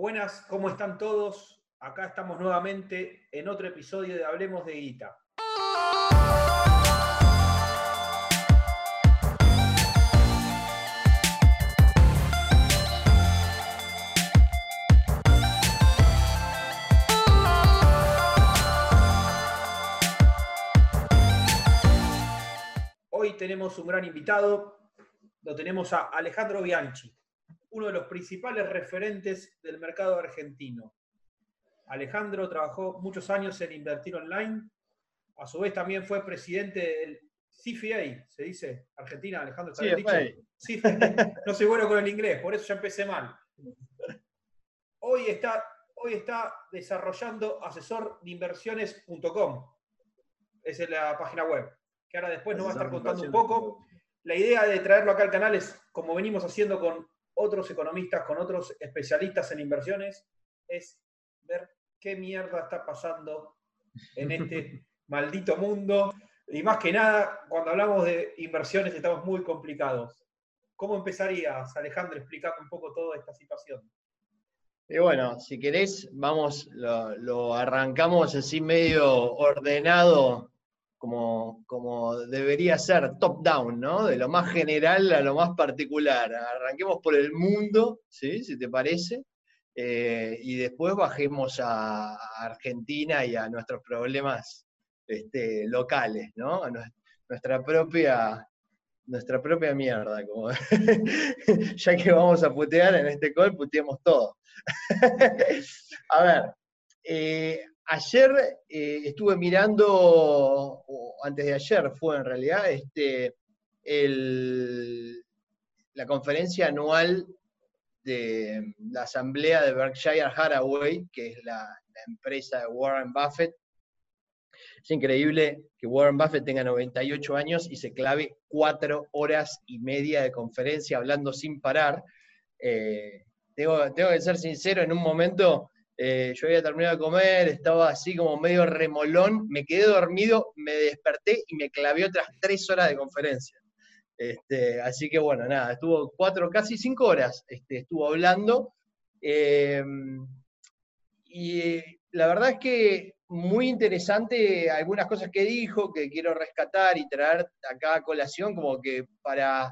Buenas, ¿cómo están todos? Acá estamos nuevamente en otro episodio de Hablemos de Guita. Hoy tenemos un gran invitado, lo tenemos a Alejandro Bianchi, uno de los principales referentes del mercado argentino. Alejandro trabajó muchos años en Invertir Online, a su vez también fue presidente del CFA, se dice, Argentina, Alejandro, ¿está bien dicho? No soy bueno con el inglés, por eso ya empecé mal. Hoy está, hoy está desarrollando asesordeinversiones.com. Esa es la página web, que ahora después nos va a estar contando un poco. La idea de traerlo acá al canal es, como venimos haciendo con otros economistas, con otros especialistas en inversiones, es ver qué mierda está pasando en este maldito mundo. Y más que nada, cuando hablamos de inversiones estamos muy complicados. ¿Cómo empezarías, Alejandro, explicando un poco toda esta situación? Y bueno, si querés, vamos, lo, lo arrancamos así medio ordenado como, como debería ser top-down, ¿no? De lo más general a lo más particular. Arranquemos por el mundo, ¿sí? Si te parece, eh, y después bajemos a Argentina y a nuestros problemas este, locales, ¿no? A nuestra propia, nuestra propia mierda. Como ya que vamos a putear en este call, puteemos todo. a ver, eh, ayer eh, estuve mirando, o antes de ayer fue en realidad, este, la conferencia anual de la asamblea de Berkshire Hathaway, que es la, empresa de Warren Buffett. Es increíble que Warren Buffett tenga 98 años y se clave cuatro horas y media de conferencia hablando sin parar. Eh, tengo que ser sincero, en un momento eh, yo había terminado de comer, estaba así como medio remolón, me quedé dormido, me desperté y me clavé otras tres horas de conferencia. Este, así que bueno, nada, estuvo cuatro, casi cinco horas, este, estuvo hablando. Eh, y la verdad es que muy interesante algunas cosas que dijo, que quiero rescatar y traer acá a colación, como que para,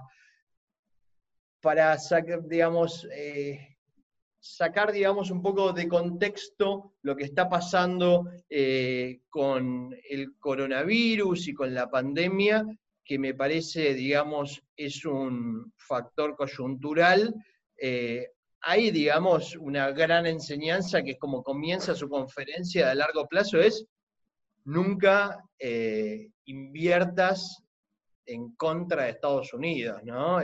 para digamos, eh, sacar, digamos, un poco de contexto lo que está pasando eh, con el coronavirus y con la pandemia, que me parece, digamos, es un factor coyuntural. Eh, hay, digamos, una gran enseñanza que es como comienza su conferencia a largo plazo, es nunca eh, inviertas en contra de Estados Unidos, ¿no?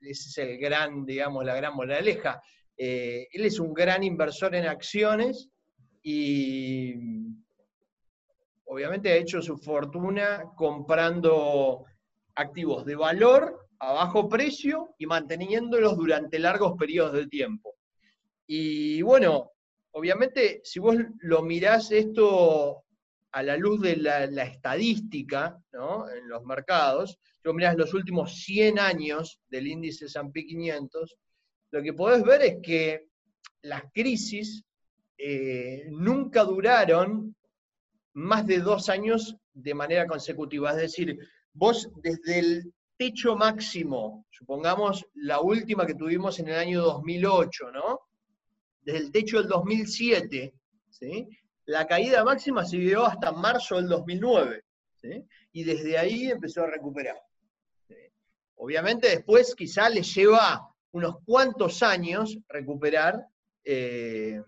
Ese es el gran, digamos, la gran moraleja. Eh, él es un gran inversor en acciones y obviamente ha hecho su fortuna comprando activos de valor a bajo precio y manteniéndolos durante largos periodos de tiempo. Y bueno, obviamente si vos lo mirás esto a la luz de la, estadística en los mercados, vos mirás los últimos 100 años del índice S&P 500, lo que podés ver es que las crisis eh, nunca duraron más de dos años de manera consecutiva. Es decir, vos desde el techo máximo, supongamos la última que tuvimos en el año 2008, ¿no? Desde el techo del 2007, ¿sí? La caída máxima se dio hasta marzo del 2009, ¿sí? Y desde ahí empezó a recuperar. Obviamente después quizá le lleva unos cuantos años recuperar. Eh,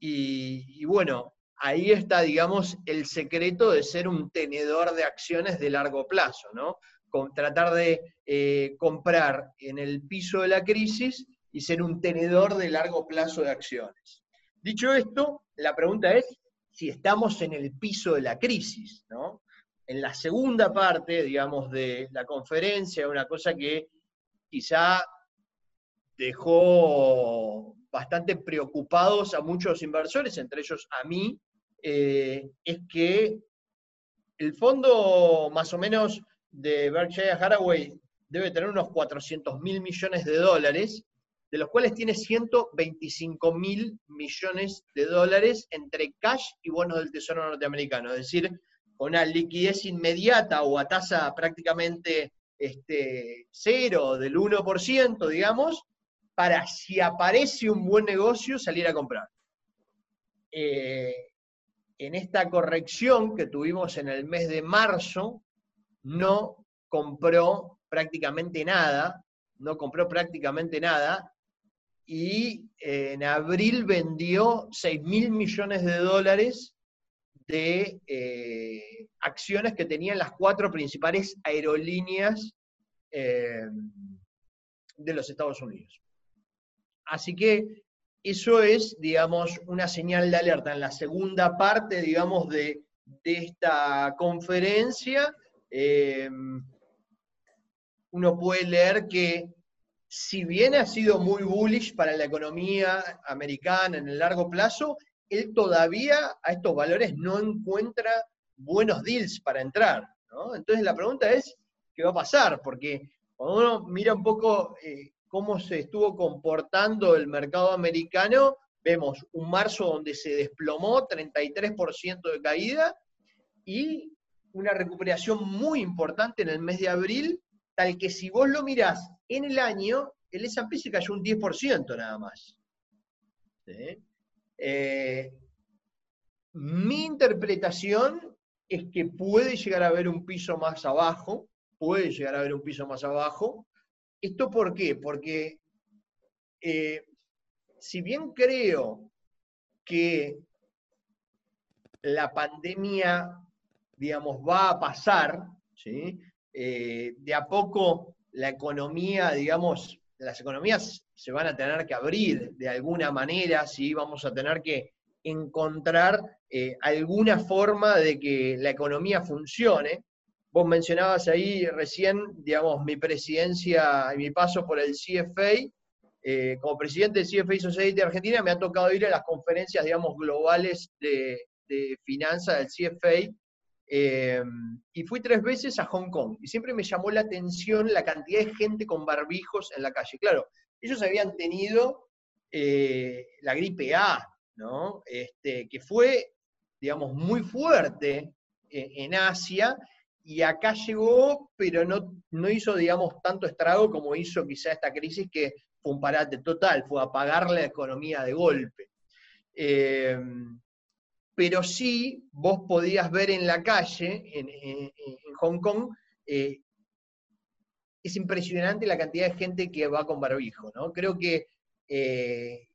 y, bueno, ahí está, digamos, el secreto de ser un tenedor de acciones de largo plazo, ¿no? Con, tratar de eh, comprar en el piso de la crisis y ser un tenedor de largo plazo de acciones. Dicho esto, la pregunta es si estamos en el piso de la crisis, ¿no? En la segunda parte, digamos, de la conferencia, una cosa que quizá dejó bastante preocupados a muchos inversores, entre ellos a mí, eh, es que el fondo más o menos de Berkshire Hathaway debe tener unos 400 mil millones de dólares de los cuales tiene 125 mil millones de dólares entre cash y bonos del Tesoro norteamericano, es decir, con una liquidez inmediata o a tasa prácticamente este, cero, del 1%, digamos, para si aparece un buen negocio salir a comprar. Eh, en esta corrección que tuvimos en el mes de marzo, no compró prácticamente nada, no compró prácticamente nada, y eh, en abril vendió 6 mil millones de dólares de eh, acciones que tenían las cuatro principales aerolíneas eh, de los Estados Unidos. Así que eso es, digamos, una señal de alerta. En la segunda parte, digamos, de, esta conferencia, uno puede leer que si bien ha sido muy bullish para la economía americana en el largo plazo, él todavía a estos valores no encuentra buenos deals para entrar. Entonces la pregunta es, ¿qué va a pasar? Porque cuando uno mira un poco eh, cómo se estuvo comportando el mercado americano, vemos un marzo donde se desplomó 33% de caída y una recuperación muy importante en el mes de abril tal que si vos lo mirás en el año, el S&P se cayó un 10% nada más. Eh, mi interpretación es que puede llegar a haber un piso más abajo, puede llegar a haber un piso más abajo. ¿Esto por qué? Porque eh, si bien creo que la pandemia, digamos, va a pasar, ¿sí? Eh, de a poco la economía, digamos, las economías se van a tener que abrir de alguna manera, ¿sí? vamos a tener que encontrar eh, alguna forma de que la economía funcione. Vos mencionabas ahí recién, digamos, mi presidencia y mi paso por el CFA. Eh, como presidente del CFA Society de Argentina me ha tocado ir a las conferencias, digamos, globales de, de finanzas del CFA Em, y fui tres veces a Hong Kong y siempre me llamó la atención la cantidad de gente con barbijos en la calle. Claro, ellos habían tenido eh, la gripe A, ¿no? Este, que fue, digamos, muy fuerte eh, en, Asia y acá llegó, pero no, no hizo, digamos, tanto estrago como hizo quizá esta crisis que fue un parate total, fue apagar la economía de golpe. Pero sí vos podías ver en la calle, en, Hong Kong, eh, es impresionante la cantidad de gente que va con barbijo, ¿no? Creo que, eh,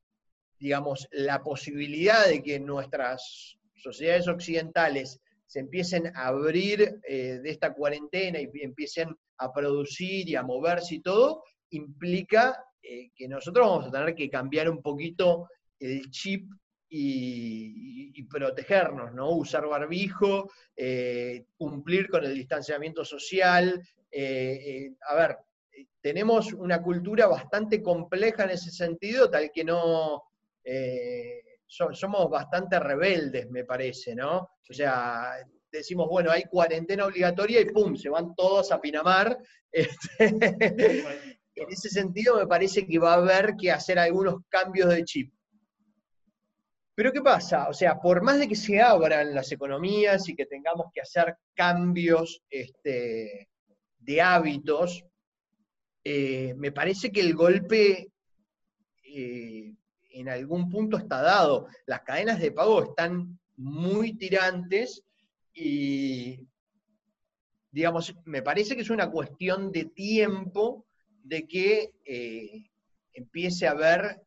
digamos, la posibilidad de que nuestras sociedades occidentales se empiecen a abrir eh, de esta cuarentena y empiecen a producir y a moverse y todo, implica que nosotros vamos a tener que cambiar un poquito el chip y, protegernos, ¿no? Usar barbijo, eh, cumplir con el distanciamiento social. Eh, eh, a ver, tenemos una cultura bastante compleja en ese sentido, tal que no somos bastante rebeldes, me parece, ¿no? O sea, decimos, bueno, hay cuarentena obligatoria y ¡pum! se van todos a Pinamar. Este, en ese sentido me parece que va a haber que hacer algunos cambios de chip. Pero ¿qué pasa? O sea, por más de que se abran las economías y que tengamos que hacer cambios este, de hábitos, eh, me parece que el golpe eh, en algún punto está dado. Las cadenas de pago están muy tirantes y, digamos, me parece que es una cuestión de tiempo de que eh, empiece a haber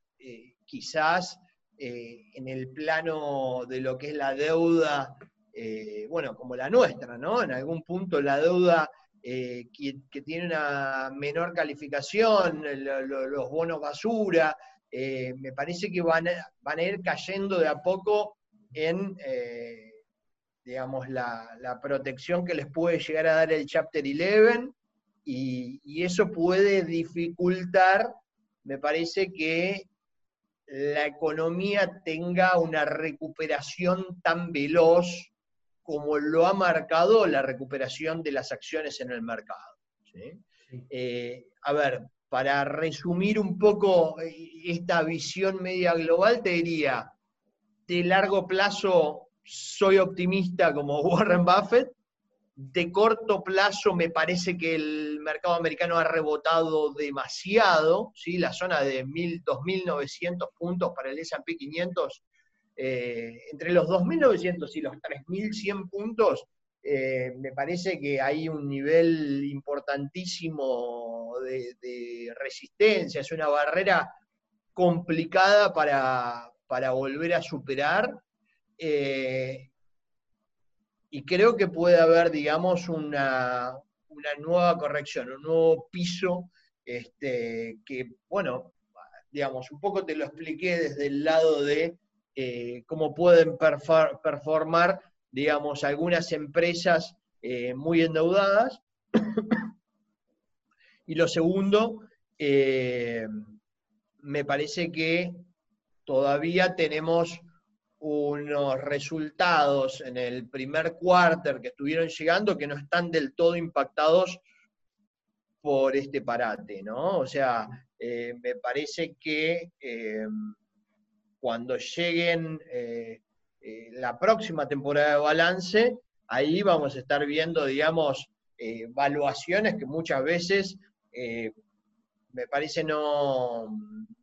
quizás eh, en el plano de lo que es la deuda, eh, bueno, como la nuestra, ¿no? En algún punto la deuda eh, que, tiene una menor calificación, los bonos basura, me parece que van a, van a, ir cayendo de a poco en, digamos, la, protección que les puede llegar a dar el Chapter 11 y, y eso puede dificultar, me parece que la economía tenga una recuperación tan veloz como lo ha marcado la recuperación de las acciones en el mercado. Eh, a ver, para resumir un poco esta visión media global, te diría, de largo plazo soy optimista como Warren Buffett, de corto plazo me parece que el mercado americano ha rebotado demasiado, ¿sí? la zona de 2.900 puntos para el S&P 500, eh, entre los 2.900 y los 3.100 puntos, eh, me parece que hay un nivel importantísimo de, resistencia, es una barrera complicada para, volver a superar. Eh, y creo que puede haber, digamos, una, nueva corrección, un nuevo piso este, que, bueno, digamos, un poco te lo expliqué desde el lado de eh, cómo pueden performar, digamos, algunas empresas eh, muy endeudadas. y lo segundo, eh, me parece que todavía tenemos unos resultados en el primer cuarter que estuvieron llegando que no están del todo impactados por este parate, ¿no? O sea, eh, me parece que eh, cuando lleguen eh, la próxima temporada de balance, ahí vamos a estar viendo, digamos, valuaciones que muchas veces me parece no,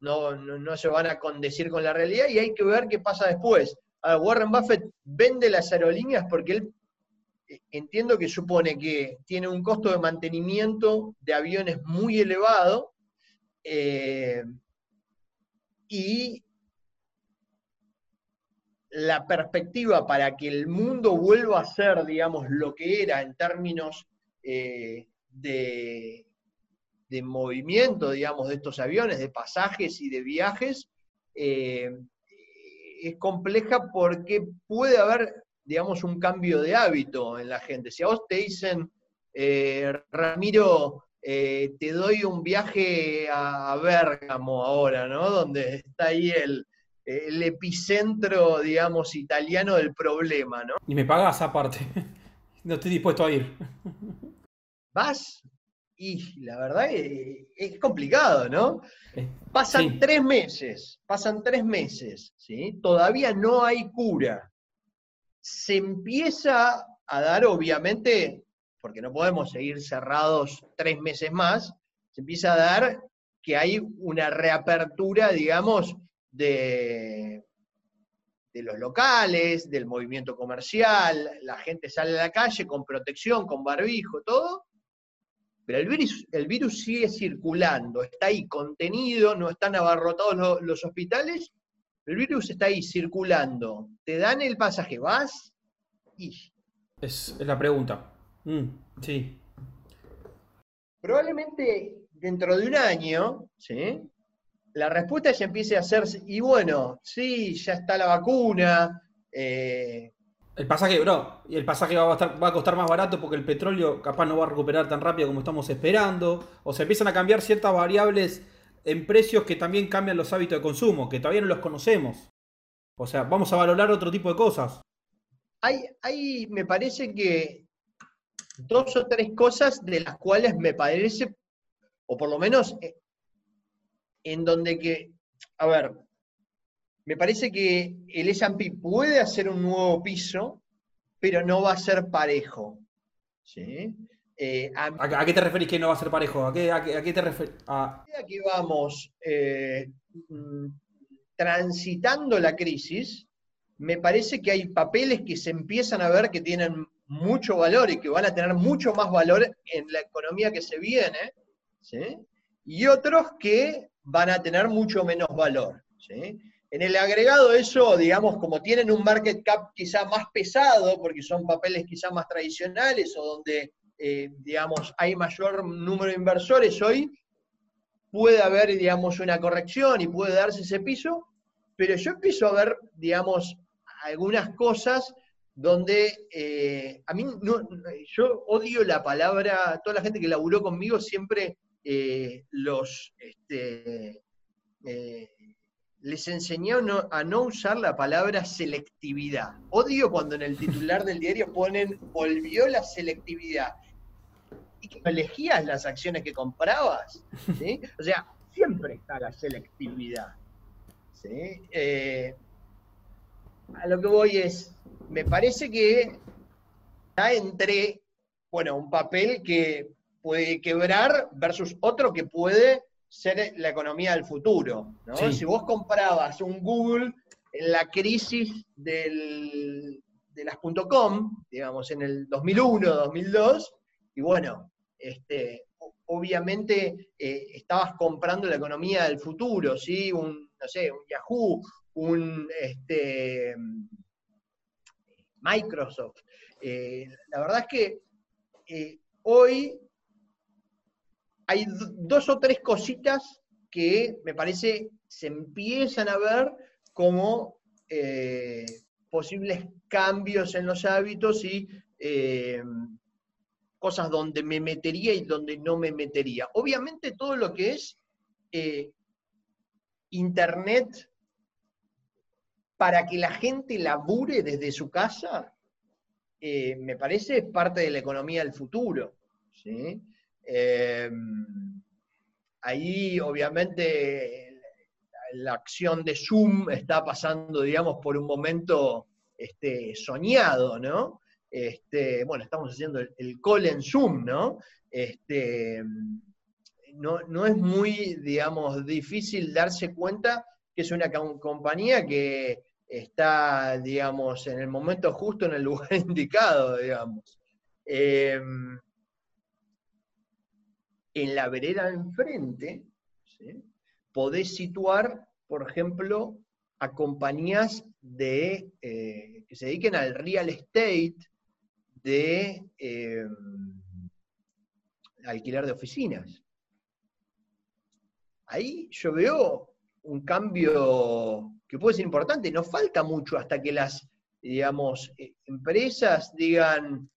no, se van a condecir con la realidad y hay que ver qué pasa después. Warren Buffett vende las aerolíneas porque él eh, entiendo que supone que tiene un costo de mantenimiento de aviones muy elevado eh, y la perspectiva para que el mundo vuelva a ser, digamos, lo que era en términos eh, de de movimiento, digamos, de estos aviones, de pasajes y de viajes, eh, es compleja porque puede haber, digamos, un cambio de hábito en la gente. Si a vos te dicen, eh, Ramiro, eh, te doy un viaje a Bérgamo ahora, ¿no? Donde está ahí el, el epicentro, digamos, italiano del problema, ¿no? Y me pagas aparte. No estoy dispuesto a ir. ¿Vas? Y la verdad es, complicado, ¿no? Pasan tres meses, pasan tres meses, ¿sí? Todavía no hay cura. Se empieza a dar, obviamente, porque no podemos seguir cerrados tres meses más, se empieza a dar que hay una reapertura, digamos, de, de los locales, del movimiento comercial, la gente sale a la calle con protección, con barbijo, todo, pero el virus, el virus sigue circulando, está ahí contenido, no están abarrotados los, hospitales, el virus está ahí circulando. ¿Te dan el pasaje? ¿Vas? Y... Es, la pregunta. Mm, sí. Probablemente dentro de un año, ¿sí? La respuesta ya empiece a hacerse, y bueno, sí, ya está la vacuna, eh, el pasaje, bro, y el pasaje va a, va a costar más barato porque el petróleo capaz no va a recuperar tan rápido como estamos esperando. O se empiezan a cambiar ciertas variables en precios que también cambian los hábitos de consumo, que todavía no los conocemos. O sea, vamos a valorar otro tipo de cosas. Hay, hay, me parece que dos o tres cosas de las cuales me parece, o por lo menos eh, en donde que, a ver, me parece que el S&P puede hacer un nuevo piso, pero no va a ser parejo. Eh, a, qué te referís que no va a ser parejo? ¿A qué, te referís? A que vamos eh, transitando la crisis, me parece que hay papeles que se empiezan a ver que tienen mucho valor y que van a tener mucho más valor en la economía que se viene, y otros que van a tener mucho menos valor. ¿sí? En el agregado eso, digamos, como tienen un market cap quizá más pesado, porque son papeles quizá más tradicionales o donde, eh, digamos, hay mayor número de inversores hoy, puede haber, digamos, una corrección y puede darse ese piso, pero yo empiezo a ver, digamos, algunas cosas donde eh, a mí yo odio la palabra, toda la gente que laburó conmigo siempre eh, los este, les enseñó a no usar la palabra selectividad. Odio cuando en el titular del diario ponen volvió la selectividad. y que elegías las acciones que comprabas. O sea, siempre está la selectividad. ¿sí? Eh, a lo que voy es, me parece que ya entré, bueno, un papel que puede quebrar versus otro que puede ser la economía del futuro. ¿no? Si vos comprabas un Google en la crisis del, de las .com, digamos, en el 2001, 2002, y bueno, este, obviamente eh, estabas comprando la economía del futuro, ¿sí? Un, no sé, un Yahoo, un este, Microsoft. Eh, la verdad es que eh, hoy hay dos o tres cositas que me parece se empiezan a ver como eh, posibles cambios en los hábitos y cosas donde me metería y donde no me metería. Obviamente todo lo que es Internet para que la gente labure desde su casa, eh, me parece parte de la economía del futuro. Eh, ahí, obviamente, la acción de Zoom está pasando, digamos, por un momento este, soñado, ¿no? Este, bueno, estamos haciendo el, call en Zoom, ¿no? Este, no, no es muy, digamos, difícil darse cuenta que es una compañía que está, digamos, en el momento justo, en el lugar indicado, digamos. Em, en la vereda enfrente, podés situar, por ejemplo, a compañías de, eh, que se dediquen al real estate de em, alquiler de oficinas. Ahí yo veo un cambio que puede ser importante. No falta mucho hasta que las, digamos, eh, empresas digan,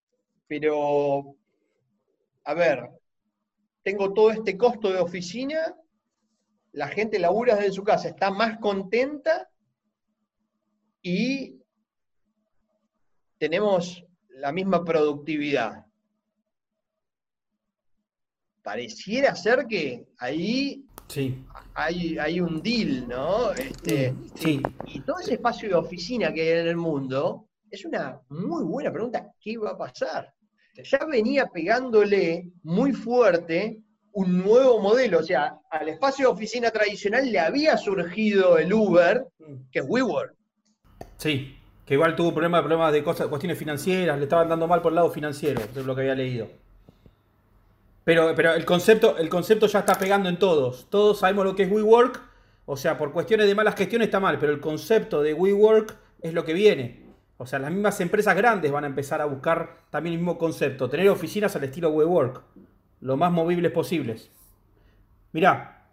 pero, a ver, tengo todo este costo de oficina, la gente labura desde su casa, está más contenta y tenemos la misma productividad. Pareciera ser que ahí sí hay, un deal, ¿no? Este, sí. Y todo ese espacio de oficina que hay en el mundo, es una muy buena pregunta, ¿qué va a pasar? Ya venía pegándole muy fuerte un nuevo modelo, o sea, al espacio de oficina tradicional le había surgido el Uber, que es WeWork. Sí, que igual tuvo problemas, problemas de cosas, cuestiones financieras, le estaban dando mal por el lado financiero, es lo que había leído. Pero, pero el, concepto, el concepto ya está pegando en todos. Todos sabemos lo que es WeWork. O sea, por cuestiones de malas gestiones está mal, pero el concepto de WeWork es lo que viene. O sea, las mismas empresas grandes van a empezar a buscar también el mismo concepto. Tener oficinas al estilo WeWork. Lo más movibles posibles. Mirá.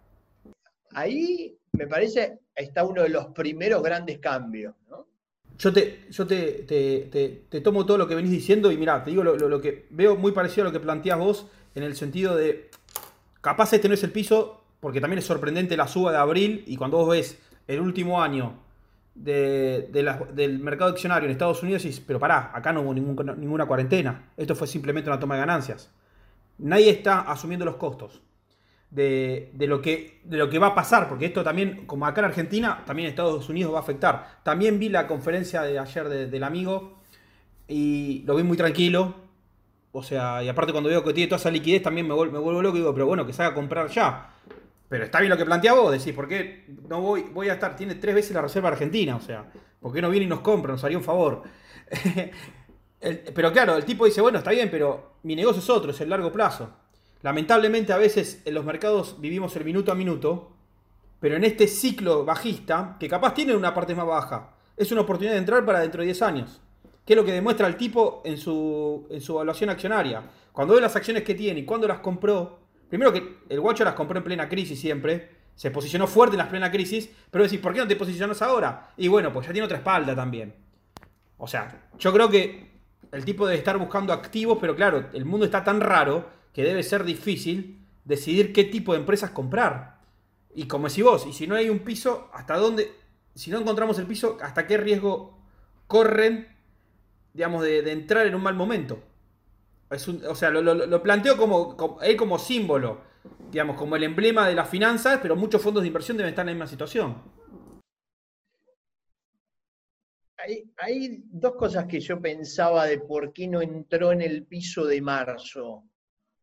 Ahí me parece está uno de los primeros grandes cambios. Yo, te, yo te, te, tomo todo lo que venís diciendo y mirá, te digo lo, lo, que veo muy parecido a lo que planteas vos en el sentido de, capaz este no es el piso, porque también es sorprendente la suba de abril y cuando vos ves el último año de, del mercado accionario en Estados Unidos, dices, pero pará, acá no hubo ninguna cuarentena, esto fue simplemente una toma de ganancias. Nadie está asumiendo los costos. De, lo que, de lo que va a pasar, porque esto también, como acá en Argentina, también en Estados Unidos va a afectar. También vi la conferencia de ayer del amigo y lo vi muy tranquilo, o sea, y aparte cuando veo que tiene toda esa liquidez también me vuelvo, me vuelvo loco y digo, pero bueno, que se haga comprar ya. Pero está bien lo que plantea vos, decís, ¿por qué no voy, voy a estar? Tiene tres veces la reserva argentina, o sea, ¿por qué no viene y nos compra? Nos haría un favor. pero claro, el tipo dice, bueno, está bien, pero mi negocio es otro, es el largo plazo. Lamentablemente a veces en los mercados vivimos el minuto a minuto, pero en este ciclo bajista, que capaz tiene una parte más baja, es una oportunidad de entrar para dentro de 10 años. ¿Qué es lo que demuestra el tipo en su, en su evaluación accionaria? Cuando ve las acciones que tiene y cuándo las compró, primero que el guacho las compró en plena crisis siempre, se posicionó fuerte en las plena crisis, pero decís, ¿por qué no te posicionas ahora? Y bueno, pues ya tiene otra espalda también. O sea, yo creo que el tipo debe estar buscando activos, pero claro, el mundo está tan raro que debe ser difícil decidir qué tipo de empresas comprar. Y como decís vos, y si no hay un piso, ¿hasta dónde? Si no encontramos el piso, ¿hasta qué riesgo corren digamos, de, entrar en un mal momento. O sea, lo, planteo como, como, él como símbolo, digamos, como el emblema de las finanzas, pero muchos fondos de inversión deben estar en la misma situación. Hay, hay, dos cosas que yo pensaba de por qué no entró en el piso de marzo.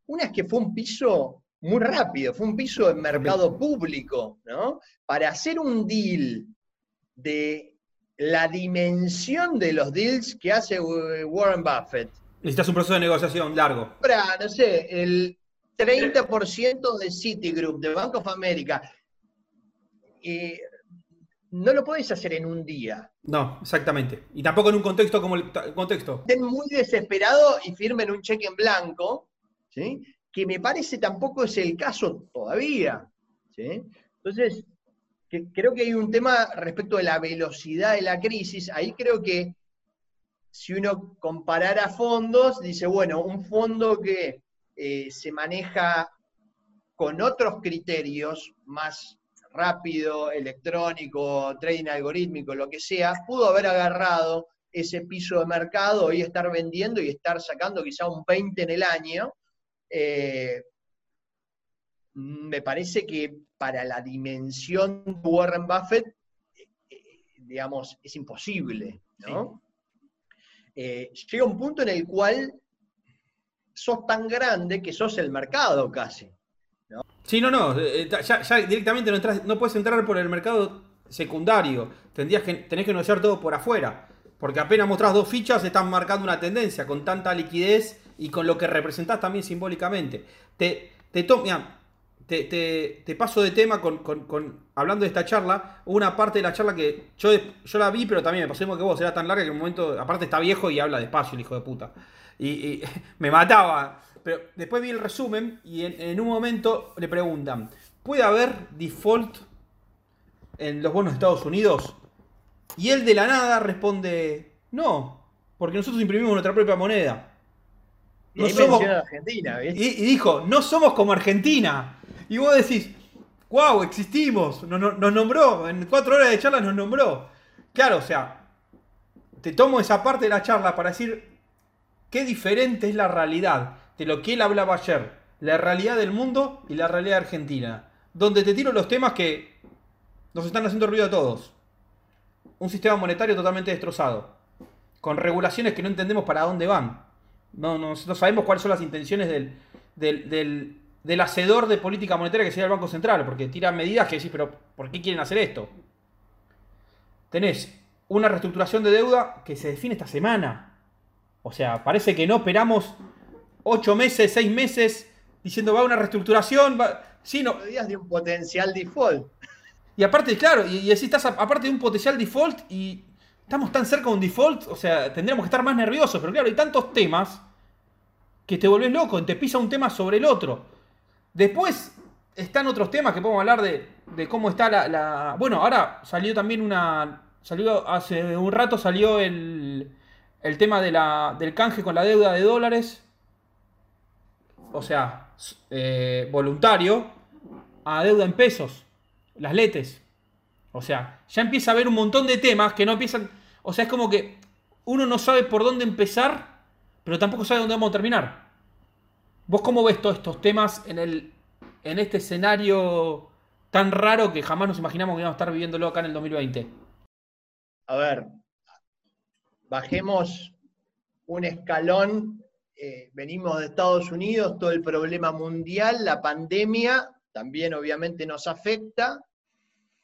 Una es que fue un piso muy rápido, fue un piso de mercado público, ¿no? Para hacer un deal de la dimensión de los deals que hace Warren Buffett. Necesitas un proceso de negociación largo. Para, no sé, el 30% de Citigroup, de Bank of America. Y no lo podéis hacer en un día. No, exactamente. Y tampoco en un contexto como el contexto. Estén muy desesperados y firmen un cheque en blanco, ¿sí? que me parece tampoco es el caso todavía. ¿sí? Entonces, creo que hay un tema respecto de la velocidad de la crisis. Ahí creo que si uno comparara fondos, dice, bueno, un fondo que eh, se maneja con otros criterios, más rápido, electrónico, trading algorítmico, lo que sea, pudo haber agarrado ese piso de mercado y estar vendiendo y estar sacando quizá un 20 en el año, eh, me parece que para la dimensión de Warren Buffett, eh, digamos, es imposible, ¿no? Llega un punto en el cual sos tan grande que sos el mercado casi. Sí, no, no, ya, directamente no, no puedes entrar por el mercado secundario, Tendrías que, tenés que negociar todo por afuera, porque apenas mostrás dos fichas están marcando una tendencia con tanta liquidez y con lo que representás también simbólicamente. Te, te, te, paso de tema con, hablando de esta charla, una parte de la charla que yo, yo la vi, pero también me pasó que vos, era tan larga que en un momento, aparte está viejo y habla despacio el hijo de puta. Y, me mataba. Pero después vi el resumen y en, un momento le preguntan, ¿puede haber default en los bonos de Estados Unidos? Y él de la nada responde, no, porque nosotros imprimimos nuestra propia moneda. No y, somos, Argentina, y, dijo, no somos como Argentina. Y vos decís, wow, existimos, nos, nombró, en cuatro horas de charla nos nombró. Claro, o sea, te tomo esa parte de la charla para decir qué diferente es la realidad de lo que él hablaba ayer, la realidad del mundo y la realidad argentina, donde te tiro los temas que nos están haciendo ruido a todos. Un sistema monetario totalmente destrozado, con regulaciones que no entendemos para dónde van. No, no, sabemos cuáles son las intenciones del, hacedor de política monetaria que sería el Banco Central, porque tira medidas que decís, pero ¿por qué quieren hacer esto? Tenés una reestructuración de deuda que se define esta semana. O sea, parece que no esperamos ocho meses, seis meses diciendo va una reestructuración. Va... Sí, no. días de un potencial default. Y aparte, claro, y, y así estás aparte de un potencial default y estamos tan cerca de un default, o sea, tendríamos que estar más nerviosos, pero claro, hay tantos temas que te volvés loco, te pisa un tema sobre el otro. Después están otros temas que podemos hablar de, cómo está la, Bueno, ahora salió también una... Salió hace un rato salió el, el tema de la, del canje con la deuda de dólares. O sea, eh, voluntario a deuda en pesos. Las letes. O sea, ya empieza a haber un montón de temas que no empiezan. O sea, es como que uno no sabe por dónde empezar, pero tampoco sabe dónde vamos a terminar. ¿Vos cómo ves todos estos temas en, el, en este escenario tan raro que jamás nos imaginamos que íbamos a estar viviéndolo acá en el 2020? A ver, bajemos un escalón. Eh, venimos de Estados Unidos, todo el problema mundial, la pandemia también obviamente nos afecta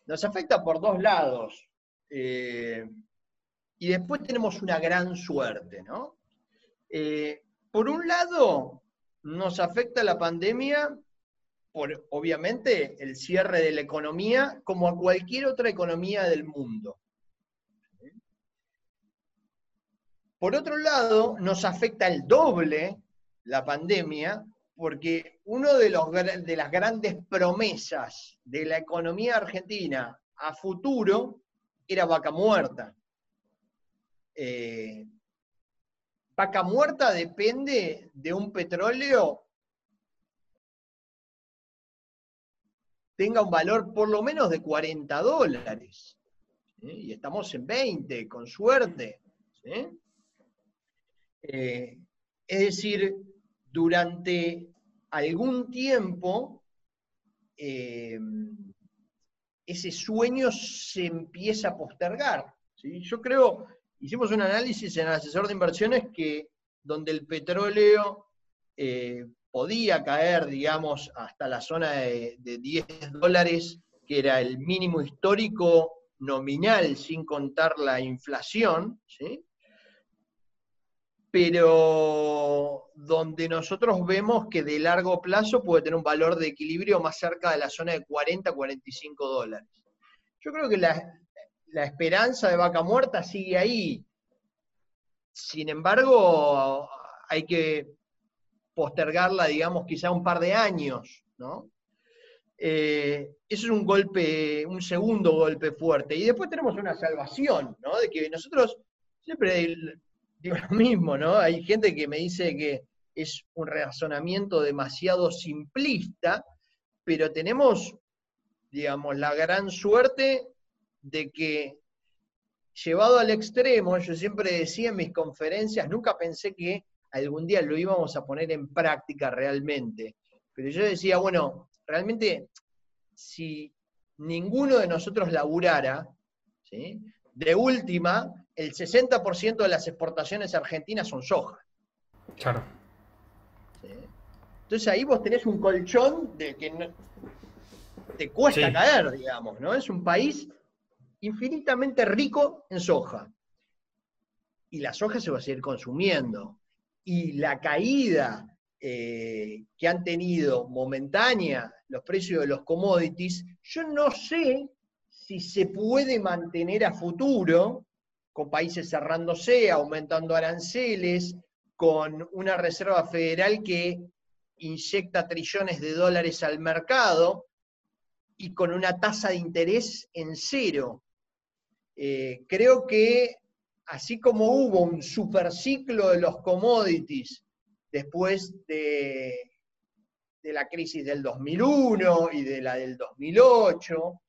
nos afecta por dos lados. Eh, y después tenemos una gran suerte, ¿no? Eh, por un lado, nos afecta la pandemia por, obviamente, el cierre de la economía, como a cualquier otra economía del mundo. Por otro lado, nos afecta el doble la pandemia, porque una de, de las grandes promesas de la economía argentina a futuro era vaca muerta. Eh, vaca muerta depende de un petróleo tenga un valor por lo menos de 40 dólares. Y estamos en 20, con suerte. Eh, es decir, durante algún tiempo eh, ese sueño se empieza a postergar. Yo creo, hicimos un análisis en el asesor de inversiones que donde el petróleo eh, podía caer, digamos, hasta la zona de, de 10 dólares, que era el mínimo histórico nominal sin contar la inflación, ¿sí? pero donde nosotros vemos que de largo plazo puede tener un valor de equilibrio más cerca de la zona de 40 45 dólares. Yo creo que la, esperanza de vaca muerta sigue ahí. Sin embargo, hay que postergarla, digamos, quizá un par de años, ¿no? Eh, eso es un golpe, un segundo golpe fuerte. Y después tenemos una salvación, ¿no? De que nosotros siempre digo lo mismo, ¿no? Hay gente que me dice que es un razonamiento demasiado simplista, pero tenemos, digamos, la gran suerte de que llevado al extremo, yo siempre decía en mis conferencias, nunca pensé que algún día lo íbamos a poner en práctica realmente, pero yo decía, bueno, realmente si ninguno de nosotros laburara, ¿sí? de última, el 60% de las exportaciones argentinas son soja. Claro. Entonces ahí vos tenés un colchón de que te cuesta caer, digamos, ¿no? Es un país infinitamente rico en soja. Y la soja se va a seguir consumiendo. Y la caída eh, que han tenido momentánea los precios de los commodities, yo no sé si se puede mantener a futuro con países cerrándose, aumentando aranceles, con una Reserva Federal que inyecta trillones de dólares al mercado y con una tasa de interés en cero. Eh, creo que así como hubo un superciclo de los commodities después de, la crisis del 2001 y de la del 2008,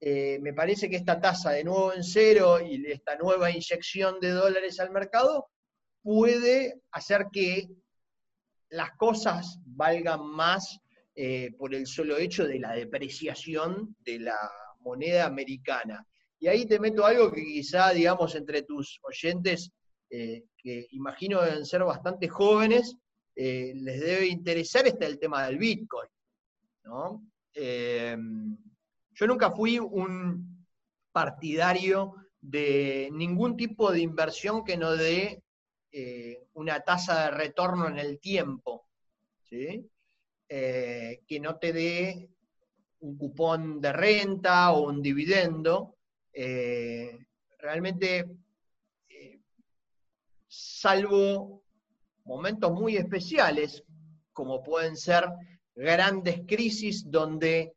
eh, me parece que esta tasa de nuevo en cero y esta nueva inyección de dólares al mercado puede hacer que las cosas valgan más eh, por el solo hecho de la depreciación de la moneda americana. Y ahí te meto algo que quizá, digamos, entre tus oyentes, eh, que imagino deben ser bastante jóvenes, les debe interesar, está el tema del Bitcoin. ¿no? Yo nunca fui un partidario de ningún tipo de inversión que no dé eh, una tasa de retorno en el tiempo, eh, que no te dé un cupón de renta o un dividendo. Eh, realmente, salvo momentos muy especiales, como pueden ser grandes crisis donde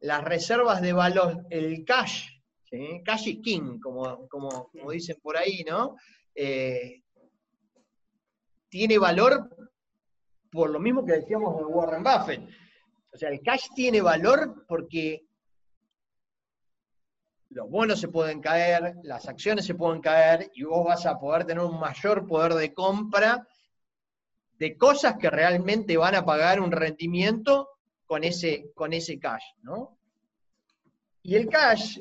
las reservas de valor, el cash, cash is king, como, como, dicen por ahí, ¿no? Eh, tiene valor por lo mismo que decíamos de Warren Buffett. O sea, el cash tiene valor porque los bonos se pueden caer, las acciones se pueden caer y vos vas a poder tener un mayor poder de compra de cosas que realmente van a pagar un rendimiento con ese, con ese cash, ¿no? Y el cash,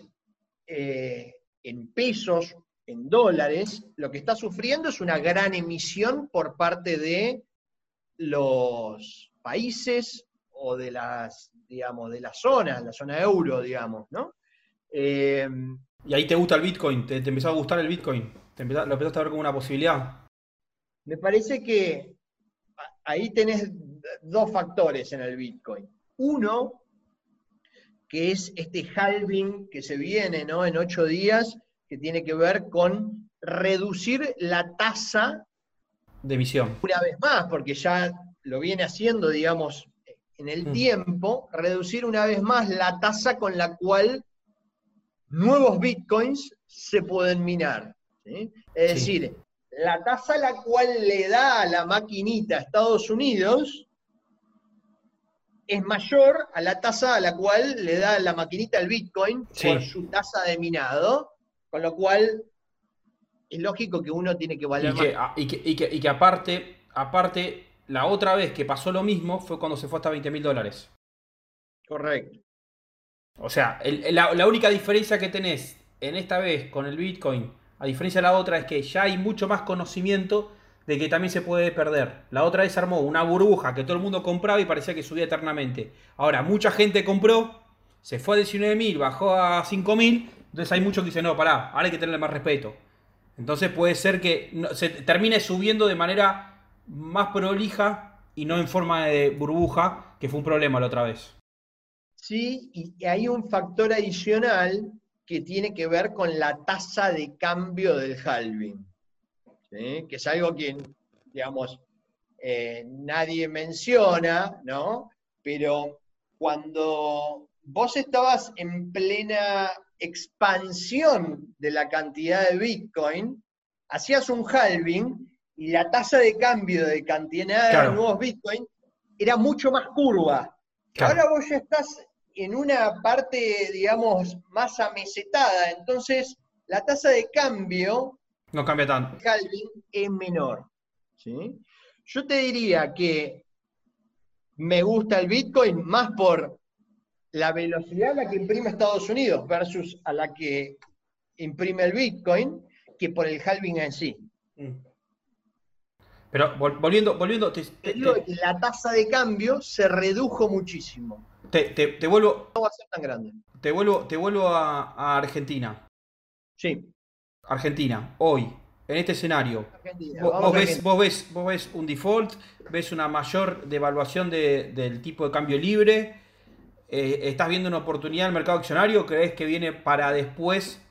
eh, en pesos, en dólares, lo que está sufriendo es una gran emisión por parte de los países o de las, digamos, de la zona, la zona euro, digamos, ¿no? Eh, y ahí te gusta el Bitcoin, ¿Te, empezó a gustar el Bitcoin, ¿Te lo empezaste a ver como una posibilidad. Me parece que ahí tenés dos factores en el Bitcoin. Uno, que es este halving que se viene ¿no? en ocho días, que tiene que ver con reducir la tasa de emisión. Una vez más, porque ya lo viene haciendo, digamos, en el mm. tiempo, reducir una vez más la tasa con la cual nuevos bitcoins se pueden minar. Es decir, la tasa a la cual le da a la maquinita Estados Unidos es mayor a la tasa a la cual le da la maquinita el Bitcoin por su tasa de minado, con lo cual es lógico que uno tiene que valer y que, más. Y que, y que, aparte, aparte la otra vez que pasó lo mismo fue cuando se fue hasta 20 mil dólares. Correcto. O sea, la, única diferencia que tenés en esta vez con el Bitcoin, a diferencia de la otra, es que ya hay mucho más conocimiento de que también se puede perder. La otra vez armó una burbuja que todo el mundo compraba y parecía que subía eternamente. Ahora, mucha gente compró, se fue a 19.000, bajó a 5.000, entonces hay muchos que dicen, no, pará, ahora hay que tenerle más respeto. Entonces puede ser que se termine subiendo de manera más prolija y no en forma de burbuja, que fue un problema la otra vez. Sí, y hay un factor adicional que tiene que ver con la tasa de cambio del halving, que es algo que, digamos, eh, nadie menciona, ¿no? Pero cuando vos estabas en plena expansión de la cantidad de Bitcoin, hacías un halving y la tasa de cambio de cantidad de nuevos Bitcoin era mucho más curva. Ahora vos ya estás en una parte, digamos, más amesetada. Entonces, la tasa de cambio. No cambia tanto. Calvin es menor. Yo te diría que me gusta el Bitcoin más por la velocidad a la que imprime Estados Unidos versus a la que imprime el Bitcoin que por el halving en sí. Mm. Pero volviendo, volviendo. la tasa de cambio se redujo muchísimo. Te, vuelvo. No va a ser tan grande. Te vuelvo, te vuelvo a, Argentina. Sí. Argentina, hoy, en este escenario. Vos, ves, vos, ves, un default, ves una mayor devaluación del tipo de cambio libre. Eh, ¿Estás viendo una oportunidad en el mercado accionario? ¿Crees que viene para después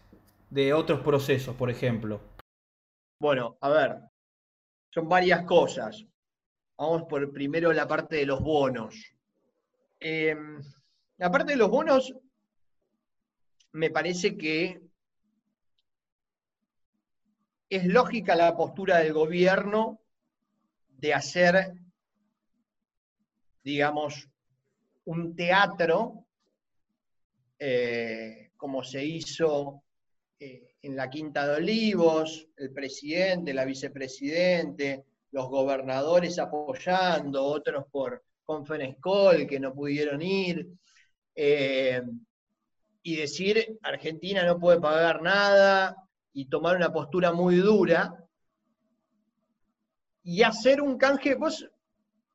de otros procesos, por ejemplo? Bueno, a ver, son varias cosas. Vamos por primero la parte de los bonos. Eh, la parte de los bonos, me parece que es lógica la postura del gobierno de hacer, digamos, un teatro, eh, como se hizo eh, en la Quinta de Olivos, el presidente, la vicepresidente, los gobernadores apoyando, otros por Conference que no pudieron ir, eh, y decir Argentina no puede pagar nada y tomar una postura muy dura y hacer un canje. Vos,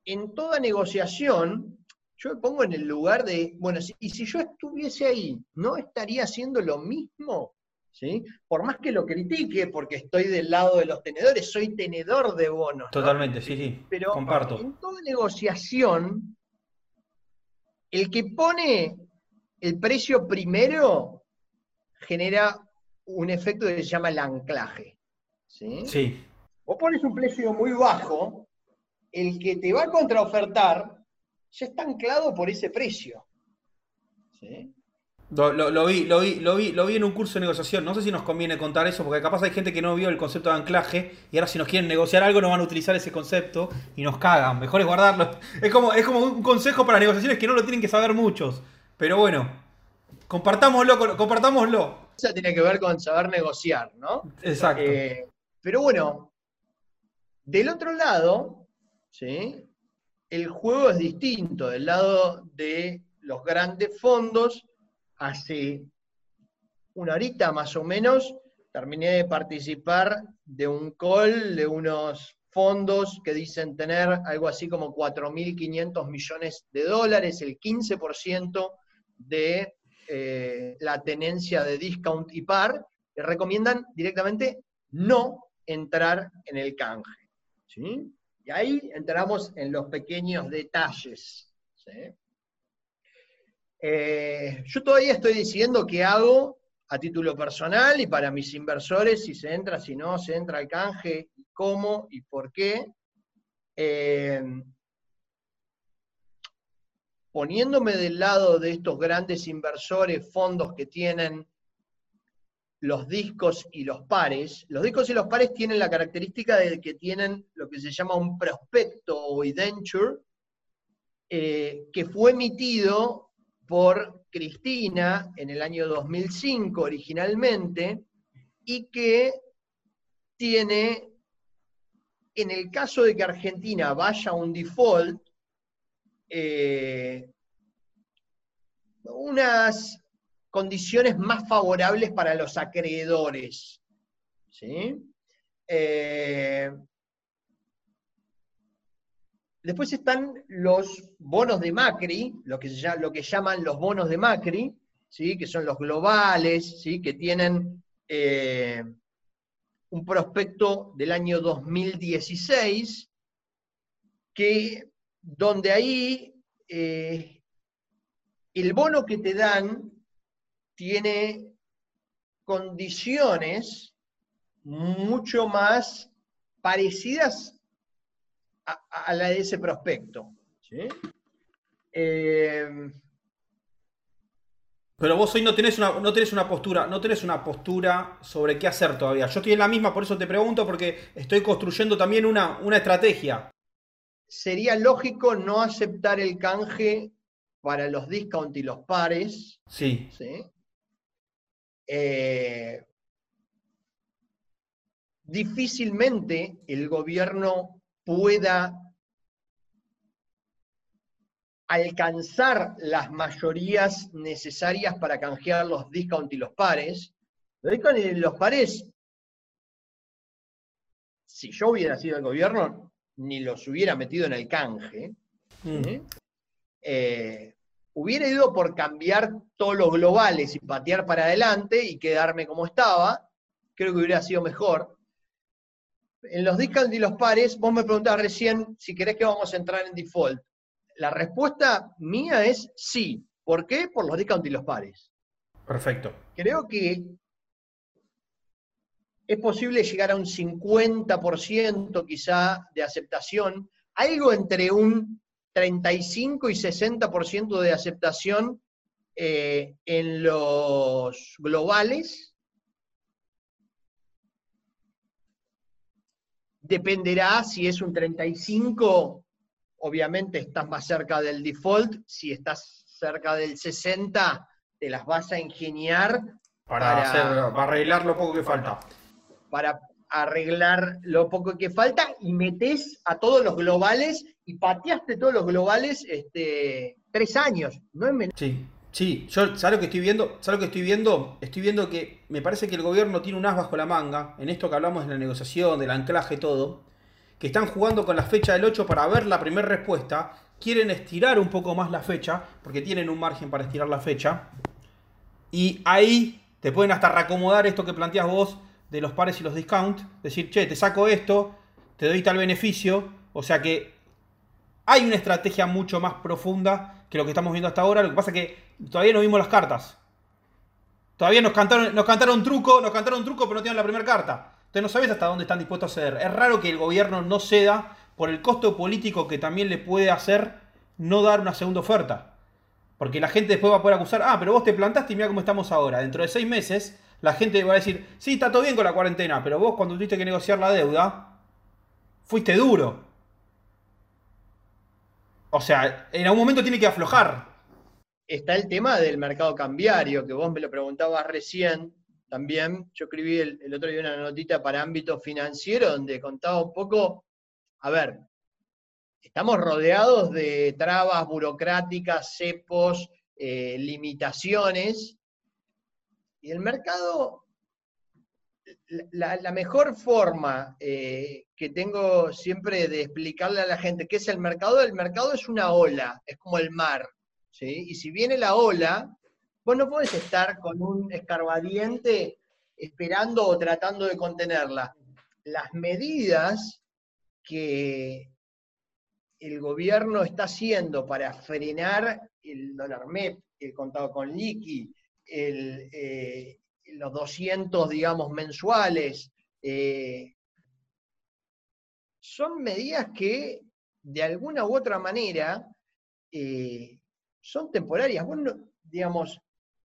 en toda negociación, yo me pongo en el lugar de, bueno, y si yo estuviese ahí, ¿no estaría haciendo lo mismo? Por más que lo critique, porque estoy del lado de los tenedores, soy tenedor de bonos. Totalmente, sí, sí. Pero comparto. En toda negociación, el que pone el precio primero genera un efecto que se llama el anclaje. ¿sí? sí. Vos pones un precio muy bajo, el que te va a contraofertar ya está anclado por ese precio. ¿sí? Lo, vi, lo, vi, lo, vi, lo vi en un curso de negociación. No sé si nos conviene contar eso, porque capaz hay gente que no vio el concepto de anclaje y ahora si nos quieren negociar algo no van a utilizar ese concepto y nos cagan. Mejor es guardarlo. Es como, es como un consejo para negociaciones que no lo tienen que saber muchos. Pero bueno, compartámoslo. compartámoslo. Eso tiene que ver con saber negociar, ¿no? Exacto. Eh, pero bueno, del otro lado, ¿sí? el juego es distinto. Del lado de los grandes fondos hace una horita más o menos terminé de participar de un call de unos fondos que dicen tener algo así como 4.500 millones de dólares, el 15% de eh, la tenencia de discount y par, que recomiendan directamente no entrar en el canje. Y ahí entramos en los pequeños detalles. ¿sí? Eh, yo todavía estoy diciendo qué hago a título personal y para mis inversores, si se entra, si no, se entra al canje, cómo y por qué. Eh, poniéndome del lado de estos grandes inversores, fondos que tienen los discos y los pares, los discos y los pares tienen la característica de que tienen lo que se llama un prospecto o indenture, eh, que fue emitido por Cristina en el año 2005 originalmente y que tiene en el caso de que Argentina vaya a un default, eh, unas condiciones más favorables para los acreedores. Eh, después están los bonos de Macri, lo que, lo que llaman los bonos de Macri, ¿sí? que son los globales, ¿sí? que tienen eh, un prospecto del año 2016, que, donde ahí eh, el bono que te dan tiene condiciones mucho más parecidas a, la de ese prospecto. Eh, pero vos hoy no tenés una, no tenés una postura, no tenés una postura sobre qué hacer todavía. Yo estoy en la misma, por eso te pregunto, porque estoy construyendo también una, una estrategia. Sería lógico no aceptar el canje para los discount y los pares. Sí. Eh, difícilmente el gobierno pueda alcanzar las mayorías necesarias para canjear los discount y los pares. Los discount y los pares, si yo hubiera sido el gobierno, ni los hubiera metido en el canje. Mm. Eh, hubiera ido por cambiar todos los globales y patear para adelante y quedarme como estaba. Creo que hubiera sido mejor. En los discount y los pares, vos me preguntabas recién si querés que vamos a entrar en default la respuesta mía es sí. ¿Por qué? Por los discount y los pares. Perfecto. Creo que es posible llegar a un 50% quizá de aceptación, algo entre un 35 y 60% de aceptación eh, en los globales. Dependerá si es un 35 obviamente estás más cerca del default, si estás cerca del 60, te las vas a ingeniar para, arreglar lo poco que falta. Para arreglar lo poco que falta y metes a todos los globales y pateaste todos los globales este, tres años. No es Sí, sí. Yo, ¿sabes lo que estoy viendo? ¿Sabes lo que estoy viendo? Estoy viendo que me parece que el gobierno tiene un as bajo la manga, en esto que hablamos de la negociación, del anclaje, todo que están jugando con la fecha del 8 para ver la primera respuesta, quieren estirar un poco más la fecha, porque tienen un margen para estirar la fecha, y ahí te pueden hasta reacomodar esto que planteas vos de los pares y los discount, decir, che, te saco esto, te doy tal beneficio, o sea que hay una estrategia mucho más profunda que lo que estamos viendo hasta ahora, lo que pasa es que todavía no vimos las cartas. Todavía nos cantaron, nos cantaron truco, nos cantaron truco, pero no tienen la primera carta. Entonces no sabes hasta dónde están dispuestos a ceder. Es raro que el gobierno no ceda por el costo político que también le puede hacer no dar una segunda oferta. Porque la gente después va a poder acusar, ah, pero vos te plantaste y mira cómo estamos ahora. Dentro de seis meses, la gente va a decir, sí, está todo bien con la cuarentena, pero vos cuando tuviste que negociar la deuda, fuiste duro. O sea, en algún momento tiene que aflojar. Está el tema del mercado cambiario, que vos me lo preguntabas recién, también. Yo escribí el, otro día una notita para ámbito financiero donde contaba un poco, a ver, estamos rodeados de trabas burocráticas, cepos, eh, limitaciones, y el mercado, la, mejor forma eh, que tengo siempre de explicarle a la gente qué es el mercado, el mercado es una ola, es como el mar. Y si viene la ola, Vos no podés estar con un escarbadiente esperando o tratando de contenerla. Las medidas que el gobierno está haciendo para frenar el dólar MEP, el contado con liqui, eh, los 200, digamos, mensuales, eh, son medidas que de alguna u otra manera eh, son temporarias. Bueno, digamos,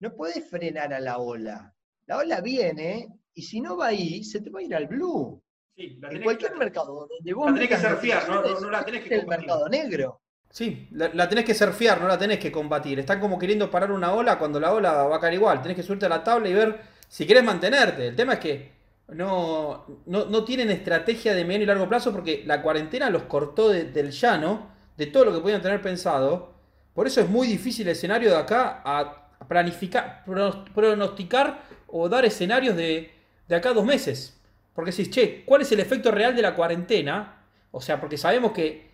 no puedes frenar a la ola. La ola viene y si no va ahí, se te va a ir al blue. Sí, en cualquier mercado donde vos. La tenés que surfear, no, no, la tenés que El mercado negro. Sí, la, tenés que surfear, no la tenés que combatir. Están como queriendo parar una ola cuando la ola va a caer igual. Tenés que subirte a la tabla y ver si querés mantenerte. El tema es que no, no, tienen estrategia de medio y largo plazo porque la cuarentena los cortó del llano, de todo lo que podían tener pensado. Por eso es muy difícil el escenario de acá a planificar, pronosticar o dar escenarios de, de acá dos meses. Porque si, che, ¿cuál es el efecto real de la cuarentena? O sea, porque sabemos que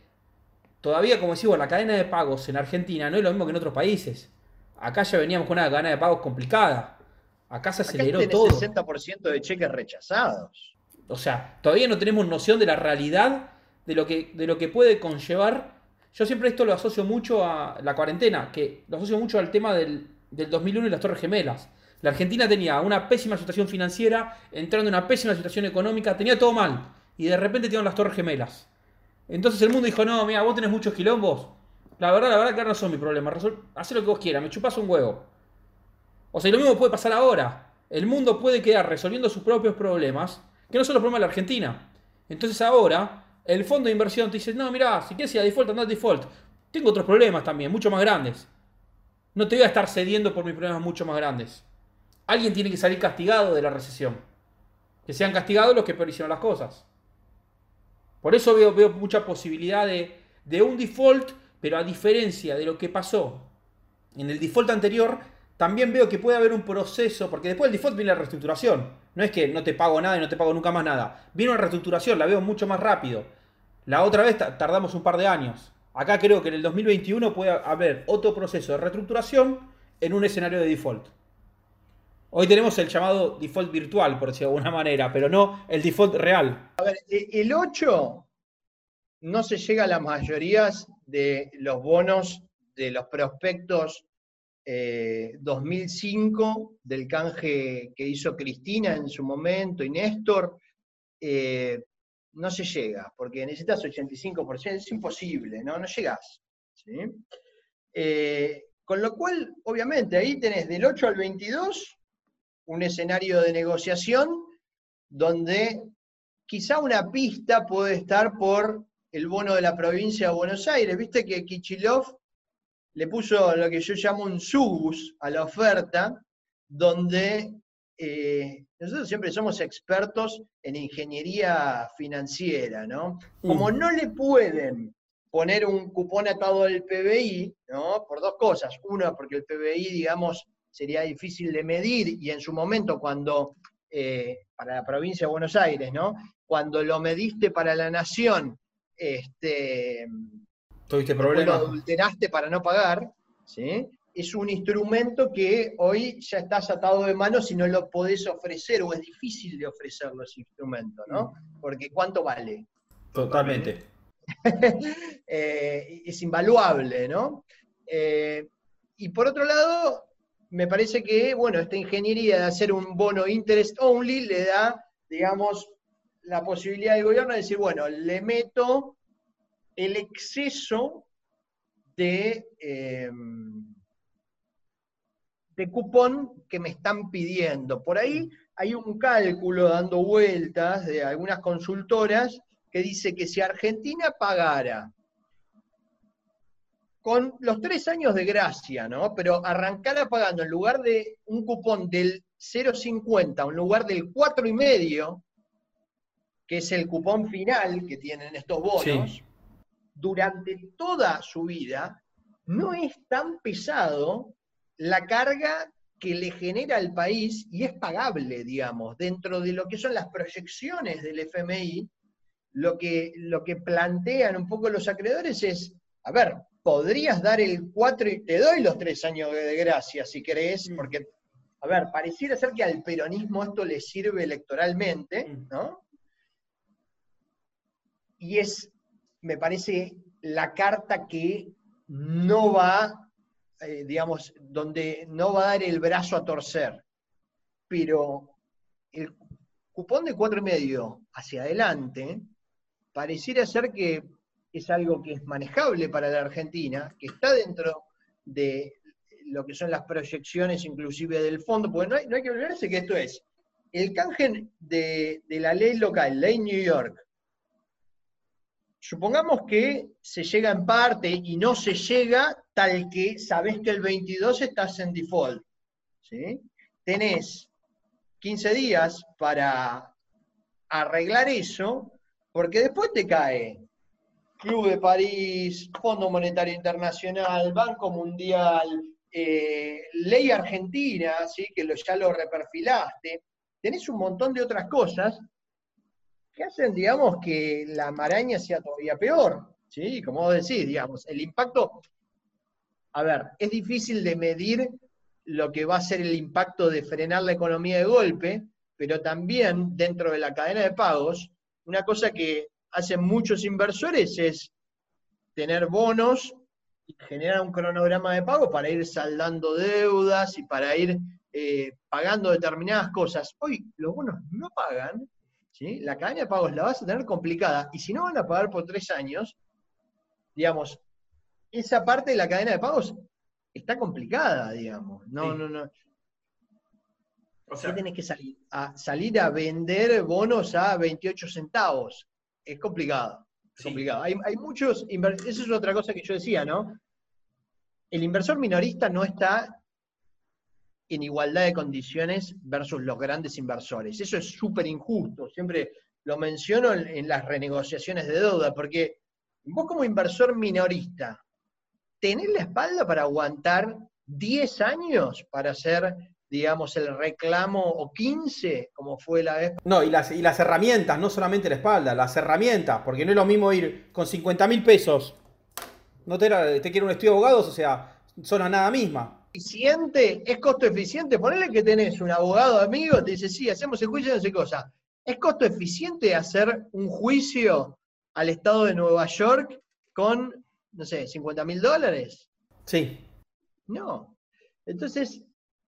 todavía, como decimos, la cadena de pagos en Argentina no es lo mismo que en otros países. Acá ya veníamos con una cadena de pagos complicada. Acá se aceleró Acá todo. 60% de cheques rechazados. O sea, todavía no tenemos noción de la realidad de lo que, de lo que puede conllevar. Yo siempre esto lo asocio mucho a la cuarentena, que lo asocio mucho al tema del, del 2001 y las Torres Gemelas. La Argentina tenía una pésima situación financiera, entrando en una pésima situación económica, tenía todo mal. Y de repente tenían las Torres Gemelas. Entonces el mundo dijo, no, mira, vos tenés muchos quilombos. La verdad, la verdad que no son mi problema. Haz lo que vos quieras, me chupas un huevo. O sea, lo mismo puede pasar ahora. El mundo puede quedar resolviendo sus propios problemas, que no son los problemas de la Argentina. Entonces ahora, el fondo de inversión te dice, no, mira, si quieres ir a default, anda a default. Tengo otros problemas también, mucho más grandes. No te voy a estar cediendo por mis problemas mucho más grandes. Alguien tiene que salir castigado de la recesión. Que sean castigados los que peor hicieron las cosas. Por eso veo, mucha posibilidad de, de un default, pero a diferencia de lo que pasó en el default anterior, también veo que puede haber un proceso, porque después del default viene la reestructuración. No es que no te pago nada y no te pago nunca más nada. Viene una reestructuración, la veo mucho más rápido. La otra vez tardamos un par de años. Acá creo que en el 2021 puede haber otro proceso de reestructuración en un escenario de default. Hoy tenemos el llamado default virtual, por decirlo de alguna manera, pero no el default real. A ver, e, el 8 no se llega a las mayorías de los bonos de los prospectos 2005 eh, del canje que hizo Cristina en su momento y Néstor, eh, no se llega, porque necesitas 85%, es imposible, no, no llegás. Eh, con lo cual, obviamente, ahí tenés del 8 al 22 un escenario de negociación donde quizá una pista puede estar por el bono de la provincia de Buenos Aires. Viste que Kichilov le puso lo que yo llamo un subus a la oferta, donde eh, nosotros siempre somos expertos en ingeniería financiera, ¿no? Como mm. no le pueden poner un cupón atado al PBI, ¿no? Por dos cosas. Una, porque el PBI, digamos, sería difícil de medir y en su momento cuando, eh, para la provincia de Buenos Aires, ¿no? Cuando lo mediste para la nación, este, ¿Tuviste problemas? Lo adulteraste para no pagar, ¿sí? Es un instrumento que hoy ya estás atado de manos y no lo podés ofrecer, o es difícil de ofrecerlo ese instrumento, ¿no? Mm. Porque ¿cuánto vale? Totalmente. Eh, es invaluable, ¿no? Eh, y por otro lado, me parece que, bueno, esta ingeniería de hacer un bono interest only le da, digamos, la posibilidad del gobierno de decir, bueno, le meto el exceso de, em, de cupón que me están pidiendo. Por ahí hay un cálculo dando vueltas de algunas consultoras que dice que si Argentina pagara con los tres años de gracia, ¿no? Pero arrancara pagando en lugar de un cupón del 0,50, en lugar del 4,5, que es el cupón final que tienen estos bonos, durante toda su vida, no es tan pesado la carga que le genera al país y es pagable, digamos, dentro de lo que son las proyecciones del FMI, lo que, lo que plantean un poco los acreedores es, a ver, podrías dar el 4 y te doy los tres años de gracia si querés, mm. porque, a ver, pareciera ser que al peronismo esto le sirve electoralmente, mm. ¿no? Y es me parece la carta que no va, eh, digamos, donde no va a dar el brazo a torcer. Pero el cupón de cuatro y medio hacia adelante pareciera ser que es algo que es manejable para la Argentina, que está dentro de lo que son las proyecciones inclusive del fondo, porque no hay, no hay que olvidarse que esto es el canje de, de la ley local, ley New York, Supongamos que se llega en parte y no se llega tal que sabes que el 22 estás en default. ¿sí? Tenés 15 días para arreglar eso, porque después te cae Club de París, Fondo Monetario Internacional, Banco Mundial, eh, Ley Argentina, ¿sí? que ya lo reperfilaste. Tenés un montón de otras cosas que hacen, digamos, que la maraña sea todavía peor. ¿sí? Como vos decís, digamos, el impacto. A ver, es difícil de medir lo que va a ser el impacto de frenar la economía de golpe, pero también dentro de la cadena de pagos, una cosa que hacen muchos inversores es tener bonos y generar un cronograma de pago para ir saldando deudas y para ir eh, pagando determinadas cosas. Hoy los bonos no pagan, ¿sí? la cadena de pagos la vas a tener complicada y si no van a pagar por tres años, digamos, esa parte de la cadena de pagos está complicada, digamos. No, no, no. O sea, tenés que salir? A, salir a vender bonos a 28 centavos. Es complicado. Es complicado. Hay, muchos Eso es otra cosa que yo decía, ¿no? El inversor minorista no está en igualdad de condiciones versus los grandes inversores. Eso es súper injusto. Siempre lo menciono en, las renegociaciones de deuda, porque vos como inversor minorista, ¿tenés la espalda para aguantar 10 años para hacer digamos, el reclamo o 15, como fue la vez. No, y las, y las herramientas, no solamente la espalda, las herramientas, porque no es lo mismo ir con 50 mil pesos. No te, te quiero un estudio de abogados, o sea, son a nada misma. Eficiente, es costo eficiente. Ponele que tenés un abogado amigo, te dice, sí, hacemos el juicio, no sé cosa. ¿Es costo eficiente hacer un juicio al Estado de Nueva York con, no sé, 50 mil dólares? Sí. No. Entonces,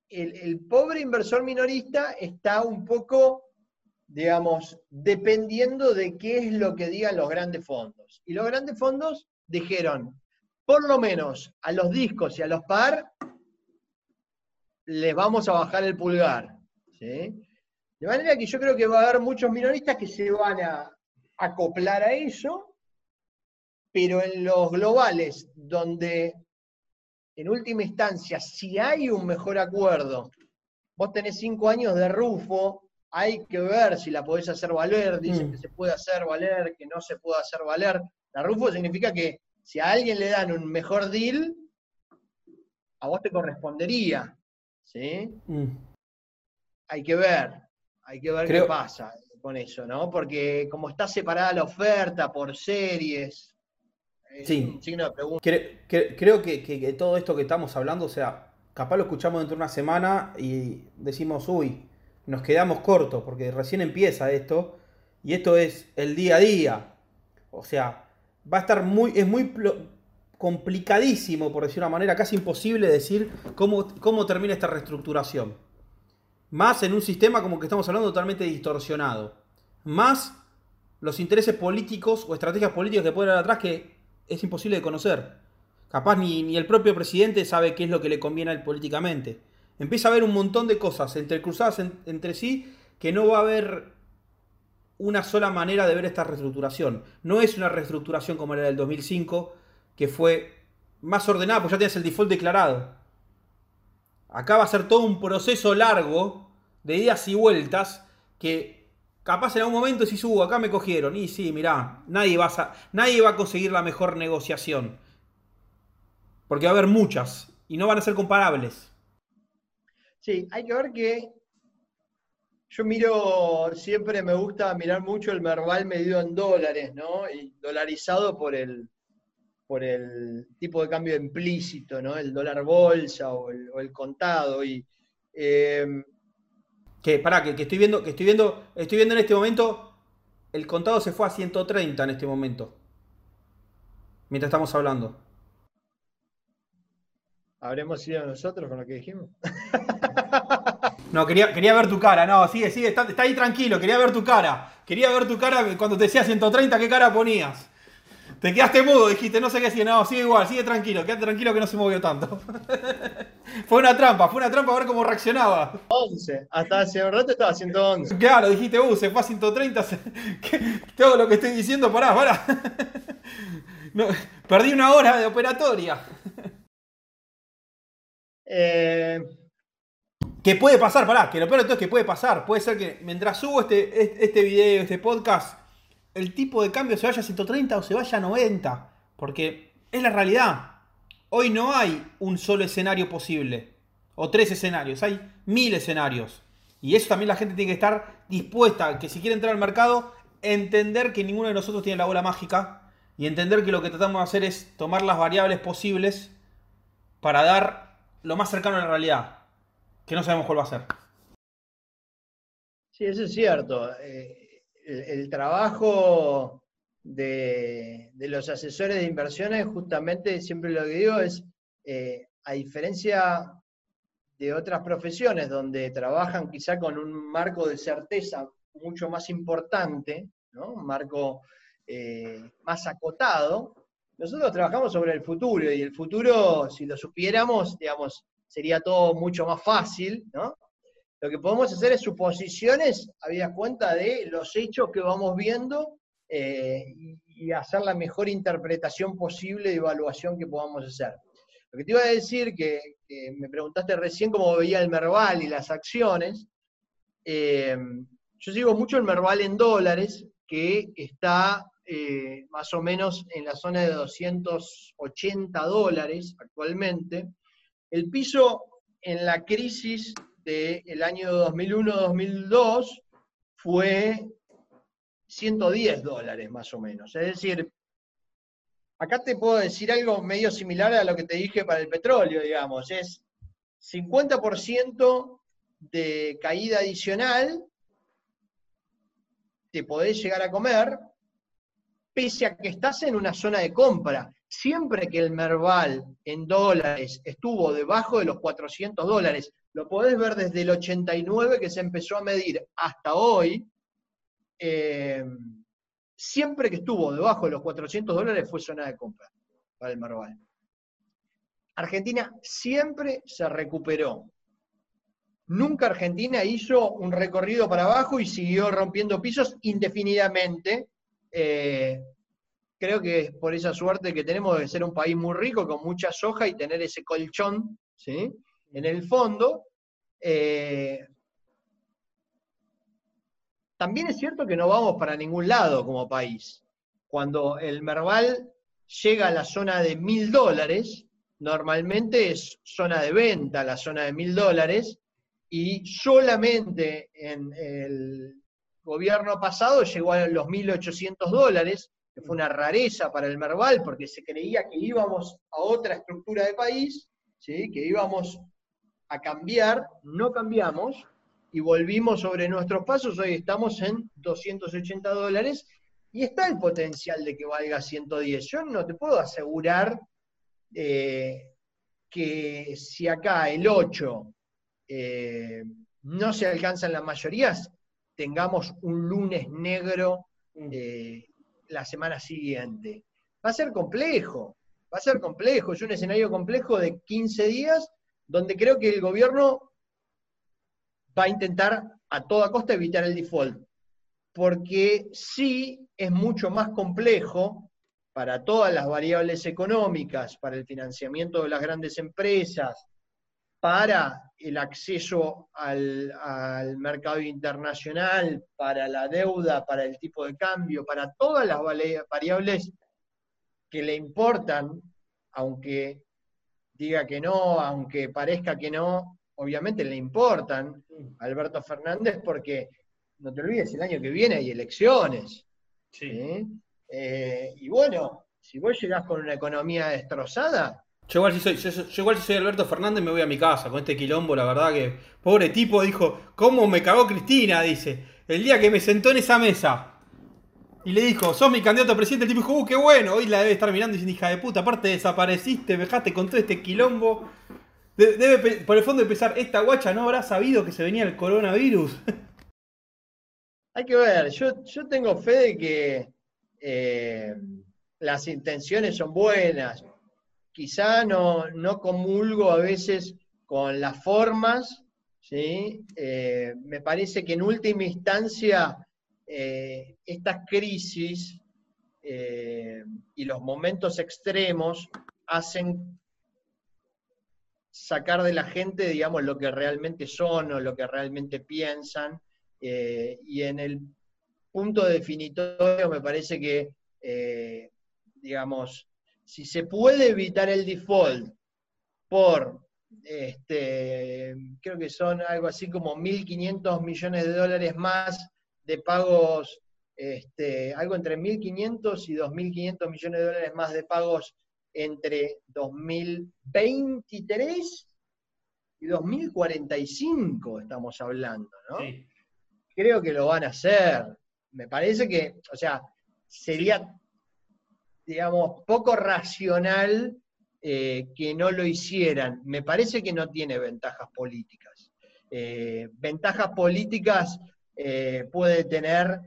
el, pobre inversor minorista está un poco, digamos, dependiendo de qué es lo que digan los grandes fondos. Y los grandes fondos dijeron, por lo menos a los discos y a los par, les vamos a bajar el pulgar. De manera que yo creo que va a haber muchos minoristas que se van a acoplar a eso, pero en los globales, donde en última instancia, si hay un mejor acuerdo, vos tenés cinco años de Rufo, hay que ver si la podés hacer valer, dicen mm. que se puede hacer valer, que no se puede hacer valer. La Rufo significa que si a alguien le dan un mejor deal, a vos te correspondería. ¿Sí? Mm. Hay que ver, hay que ver qué pasa con eso, ¿no? Porque como está separada la oferta por series, Sí. Creo, que, todo esto que estamos hablando, o sea, capaz lo escuchamos dentro de una semana y decimos, uy, nos quedamos cortos, porque recién empieza esto, y esto es el día a día. O sea, va a estar muy, es muy complicadísimo, por decir una manera, casi imposible decir cómo, cómo termina esta reestructuración. Más en un sistema como que estamos hablando totalmente distorsionado. Más los intereses políticos o estrategias políticas que pueden haber atrás que es imposible de conocer. Capaz ni, el propio presidente sabe qué es lo que le conviene a él políticamente. Empieza a haber un montón de cosas entrecruzadas entre sí que no va a haber una sola manera de ver esta reestructuración. No es una reestructuración como era del 2005, que fue más ordenada, porque ya tienes el default declarado. Acá va a ser todo un proceso largo de idas y vueltas que Capaz en algún momento si subo, acá me cogieron. Y sí, mirá, nadie va, a, nadie va a conseguir la mejor negociación. Porque va a haber muchas y no van a ser comparables. Sí, hay que ver que yo miro, siempre me gusta mirar mucho el Merval medido en dólares, ¿no? Y dolarizado por el, por el tipo de cambio implícito, ¿no? El dólar bolsa o el, contado. Y eh, que, pará, que, estoy viendo, que estoy viendo, estoy viendo en este momento, el contado se fue a 130 en este momento. Mientras estamos hablando. ¿Habremos sido nosotros con lo que dijimos? No, quería, quería ver tu cara. No, sigue, sigue, está, está, ahí tranquilo. Quería ver tu cara. Quería ver tu cara cuando te decía 130, ¿qué cara ponías? Te quedaste mudo, dijiste, no sé qué decir. No, sigue igual, sigue tranquilo, quédate tranquilo que no se movió tanto. fue una trampa, fue una trampa a ver cómo reaccionaba. 11, hasta hace un rato estaba 111. Claro, dijiste, uh, se fue a 130. Todo lo que estoy diciendo, pará, pará. perdí una hora de operatoria. Eh, Que puede pasar, pará, que lo peor de todo es que puede pasar. Puede ser que mientras subo este, este video, este podcast, el tipo de cambio se vaya a 130 o se vaya a 90. Porque es la realidad. Hoy no hay un solo escenario posible. O tres escenarios. Hay mil escenarios. Y eso también la gente tiene que estar dispuesta, que si quiere entrar al mercado, entender que ninguno de nosotros tiene la bola mágica. Y entender que lo que tratamos de hacer es tomar las variables posibles para dar lo más cercano a la realidad que no sabemos cuál va a ser. Sí, eso es cierto. Eh, el, trabajo de, los asesores de inversiones, justamente siempre lo que digo es, eh, a diferencia de otras profesiones donde trabajan quizá con un marco de certeza mucho más importante, un marco eh, más acotado, nosotros trabajamos sobre el futuro y el futuro, si lo supiéramos, digamos, sería todo mucho más fácil, ¿no? Lo que podemos hacer es suposiciones, había cuenta de los hechos que vamos viendo eh, y, hacer la mejor interpretación posible de evaluación que podamos hacer. Lo que te iba a decir, que, me preguntaste recién cómo veía el Merval y las acciones, eh, yo sigo mucho el Merval en dólares, que está eh, más o menos en la zona de 280 dólares actualmente. El piso en la crisis del año 2001-2002 fue 110 dólares más o menos. Es decir, acá te puedo decir algo medio similar a lo que te dije para el petróleo, digamos. Es 50% de caída adicional, te podés llegar a comer, pese a que estás en una zona de compra. Siempre que el Merval en dólares estuvo debajo de los 400 dólares, lo podés ver desde el 89 que se empezó a medir hasta hoy, eh, siempre que estuvo debajo de los 400 dólares fue zona de compra para el Merval. Argentina siempre se recuperó. Nunca Argentina hizo un recorrido para abajo y siguió rompiendo pisos indefinidamente eh, creo que es por esa suerte que tenemos de ser un país muy rico, con mucha soja y tener ese colchón ¿sí? en el fondo. Eh, también es cierto que no vamos para ningún lado como país. Cuando el Merval llega a la zona de mil dólares, normalmente es zona de venta la zona de mil dólares, y solamente en el gobierno pasado llegó a los 1.800 dólares, que fue una rareza para el Merval, porque se creía que íbamos a otra estructura de país, ¿sí? que íbamos a cambiar, no cambiamos, y volvimos sobre nuestros pasos, hoy estamos en 280 dólares, y está el potencial de que valga 110. Yo no te puedo asegurar eh, que si acá el 8 eh, no se alcanzan las mayorías, tengamos un lunes negro mm. eh, la semana siguiente. Va a ser complejo, va a ser complejo, es un escenario complejo de 15 días donde creo que el gobierno va a intentar a toda costa evitar el default, porque sí es mucho más complejo para todas las variables económicas, para el financiamiento de las grandes empresas, para el acceso al, mercado internacional, para la deuda, para el tipo de cambio, para todas las variables que le importan, aunque diga que no, aunque parezca que no, obviamente le importan a Alberto Fernández porque, no te olvides, el año que viene hay elecciones. Eh, y bueno, si vos llegás con una economía destrozada, yo igual, si soy, yo, igual si soy Alberto Fernández me voy a mi casa con este quilombo, la verdad que pobre tipo dijo, ¿cómo me cagó Cristina? Dice, el día que me sentó en esa mesa y le dijo, sos mi candidato a presidente, el tipo dijo, uh, qué bueno, hoy la debe estar mirando y diciendo, hija de puta, aparte desapareciste, me dejaste con todo este quilombo. Debe, por el fondo de pensar, esta guacha no habrá sabido que se venía el coronavirus. Hay que ver, yo, yo tengo fe de que eh, las intenciones son buenas quizá no, no comulgo a veces con las formas, ¿sí? Eh, me parece que en última instancia eh, estas crisis eh, y los momentos extremos hacen sacar de la gente, digamos, lo que realmente son o lo que realmente piensan. Y en el punto definitorio me parece que, digamos, si se puede evitar el default por, este, creo que son algo así como 1.500 millones de dólares más de pagos, este, algo entre 1.500 y 2.500 millones de dólares más de pagos entre 2023 y 2045 estamos hablando, ¿no? Creo que lo van a hacer. Me parece que, o sea, sería, digamos, poco racional eh, que no lo hicieran. Me parece que no tiene ventajas políticas. Eh, ventajas políticas eh, puede tener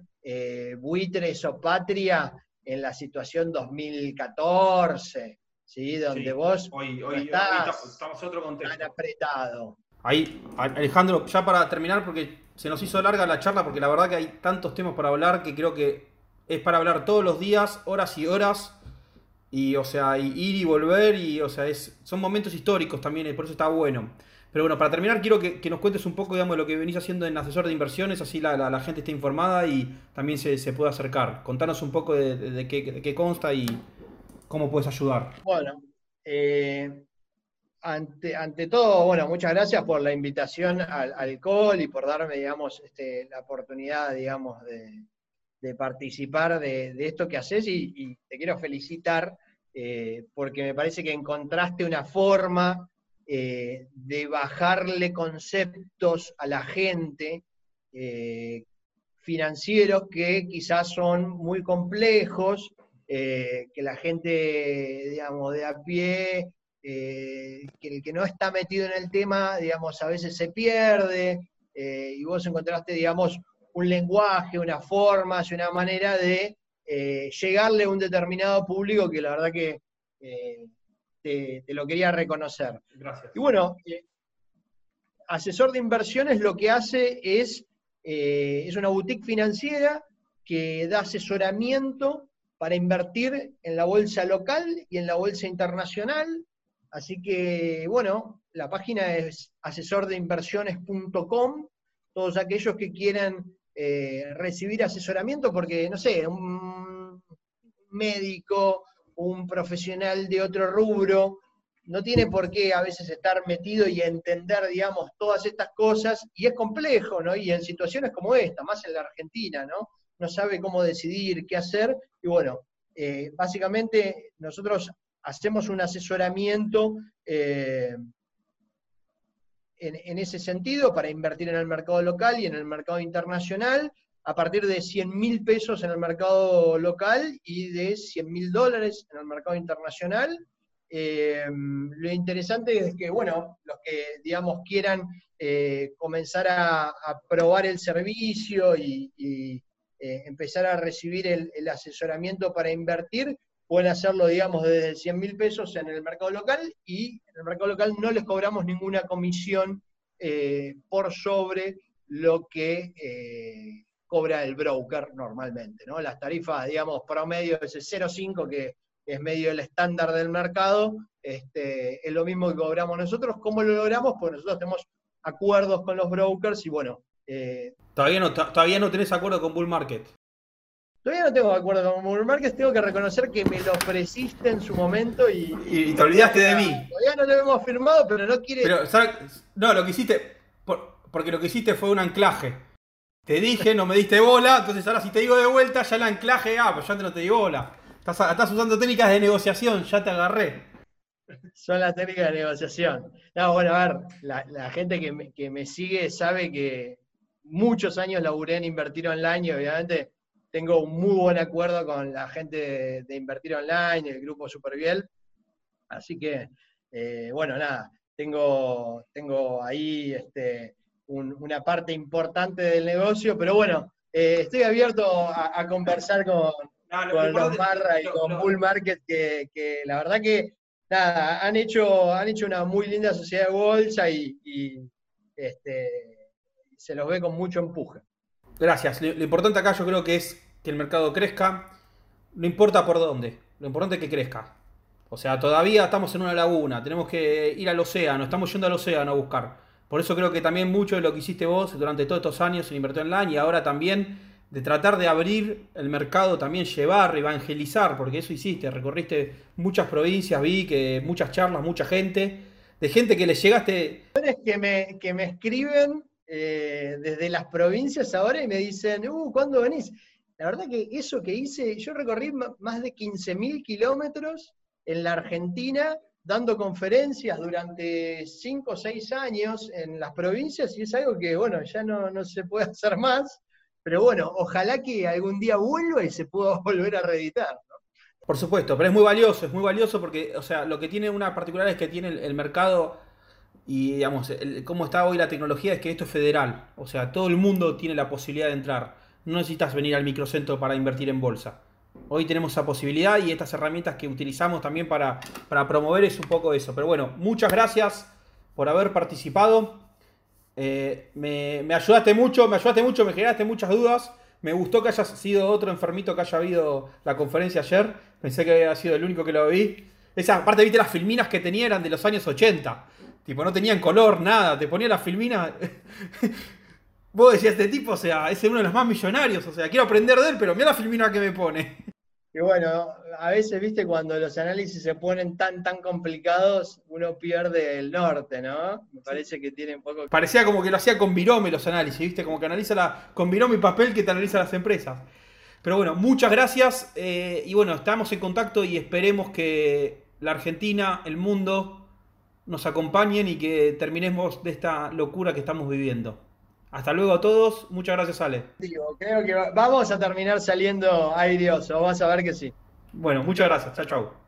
buitres o patria en la situación 2014, ¿sí? donde vos hoy, estamos otro contexto. tan apretado. Ahí, Alejandro, ya para terminar, porque se nos hizo larga la charla, porque la verdad que hay tantos temas para hablar que creo que es para hablar todos los días, horas y horas, y o sea, ir y volver, y o sea, es, son momentos históricos también, por eso está bueno. Pero bueno, para terminar, quiero que, nos cuentes un poco, digamos, de lo que venís haciendo en asesor de inversiones, así la, gente esté informada y también se, se puede acercar. Contanos un poco de, qué, consta y cómo puedes ayudar. Bueno, eh, ante, ante, todo, bueno, muchas gracias por la invitación al, al call y por darme, digamos, este, la oportunidad, digamos, de, participar de, esto que haces y, te quiero felicitar eh, porque me parece que encontraste una forma eh, de bajarle conceptos a la gente eh, financieros que quizás son muy complejos, que la gente, digamos, de a pie, que el que no está metido en el tema, digamos, a veces se pierde, y vos encontraste, digamos, un lenguaje, una forma, una manera de llegarle a un determinado público que la verdad que te, lo quería reconocer. Gracias. Y bueno, eh, asesor de inversiones lo que hace es, eh, es una boutique financiera que da asesoramiento para invertir en la bolsa local y en la bolsa internacional. Así que, bueno, la página es asesordeinversiones.com. Todos aquellos que quieran eh, recibir asesoramiento, porque, no sé, un médico, un profesional de otro rubro, no tiene por qué a veces estar metido y entender, digamos, todas estas cosas, y es complejo, ¿no? Y en situaciones como esta, más en la Argentina, ¿no? No sabe cómo decidir, qué hacer, y bueno, eh, básicamente nosotros hacemos un asesoramiento eh, en, ese sentido para invertir en el mercado local y en el mercado internacional, a partir de 100 mil pesos en el mercado local y de 100 mil dólares en el mercado internacional. Eh, lo interesante es que, bueno, los que, digamos, quieran eh, comenzar a, probar el servicio y, eh, empezar a recibir el, asesoramiento para invertir, pueden hacerlo, digamos, desde 100 mil pesos en el mercado local y en el mercado local no les cobramos ninguna comisión por sobre lo que cobra el broker normalmente, ¿no? Las tarifas, digamos, promedio, ese 0,5 que es medio el estándar del mercado, este, es lo mismo que cobramos nosotros. ¿Cómo lo logramos? Pues nosotros tenemos acuerdos con los brokers y bueno. Eh, todavía, no, todavía no tenés acuerdo con Bull Market. Todavía no tengo acuerdo con Market, tengo que reconocer que me lo ofreciste en su momento y. Y, te olvidaste de mí. Todavía no lo hemos firmado, pero no quiere. Pero, No, lo que hiciste. porque lo que hiciste fue un anclaje. Te dije, no me diste bola, entonces ahora si te digo de vuelta, ya el anclaje, ah, pues ya te no te di bola. Estás, usando técnicas de negociación, ya te agarré. Son las técnicas de negociación. No, bueno, a ver, la, gente que me, sigue sabe que muchos años laburé en Invertir Online y obviamente tengo un muy buen acuerdo con la gente de, Invertir Online, el grupo Superviel. Así que, eh, bueno, nada, tengo, tengo ahí este, una parte importante del negocio, pero bueno, eh, estoy abierto a, conversar con, los Marra y con Bull Market, que, la verdad que nada, han hecho, han hecho una muy linda sociedad de bolsa y, este, se los ve con mucho empuje. Gracias. Lo, importante acá yo creo que es que el mercado crezca, no importa por dónde, lo importante es que crezca. O sea, todavía estamos en una laguna, tenemos que ir al océano, estamos yendo al océano a buscar. Por eso creo que también mucho de lo que hiciste vos durante todos estos años en Invertir Online y ahora también de tratar de abrir el mercado, también llevar, evangelizar, porque eso hiciste, recorriste muchas provincias, vi que muchas charlas, mucha gente, de gente que le llegaste... Que me, que me escriben eh, desde las provincias ahora y me dicen, uh, ¿cuándo venís? La verdad que eso que hice, yo recorrí más de 15.000 kilómetros en la Argentina dando conferencias durante 5 o 6 años en las provincias y es algo que, bueno, ya no, no se puede hacer más, pero bueno, ojalá que algún día vuelva y se pueda volver a reeditar. Por supuesto, pero es muy valioso, es muy valioso porque, o sea, lo que tiene una particularidad es que tiene el, mercado y, digamos, cómo está hoy la tecnología es que esto es federal. O sea, todo el mundo tiene la posibilidad de entrar. No necesitas venir al microcentro para invertir en bolsa. Hoy tenemos esa posibilidad y estas herramientas que utilizamos también para, para promover es un poco eso. Pero bueno, muchas gracias por haber participado. Eh, me, me, ayudaste mucho, me ayudaste mucho, me generaste muchas dudas. Me gustó que hayas sido otro enfermito que haya habido la conferencia ayer. Pensé que había sido el único que lo vi. Esa aparte, viste las filminas que tenía eran de los años 80. Tipo, no tenían color, nada. Te ponía las filminas. Vos decías, este tipo, o sea, es uno de los más millonarios. O sea, quiero aprender de él, pero mira la filmina que me pone. Y bueno, a veces, viste, cuando los análisis se ponen tan, tan complicados, uno pierde el norte, ¿no? Me parece que tiene un poco... Parecía como que lo hacía con Virome los análisis, viste, como que analiza la, con Virome y papel que te analiza las empresas. Pero bueno, muchas gracias eh, y bueno, estamos en contacto y esperemos que la Argentina, el mundo, nos acompañen y que terminemos de esta locura que estamos viviendo. Hasta luego a todos. Muchas gracias, Ale. creo que vamos a terminar saliendo airioso. Vas a ver que sí. Bueno, muchas gracias. Chao, chao.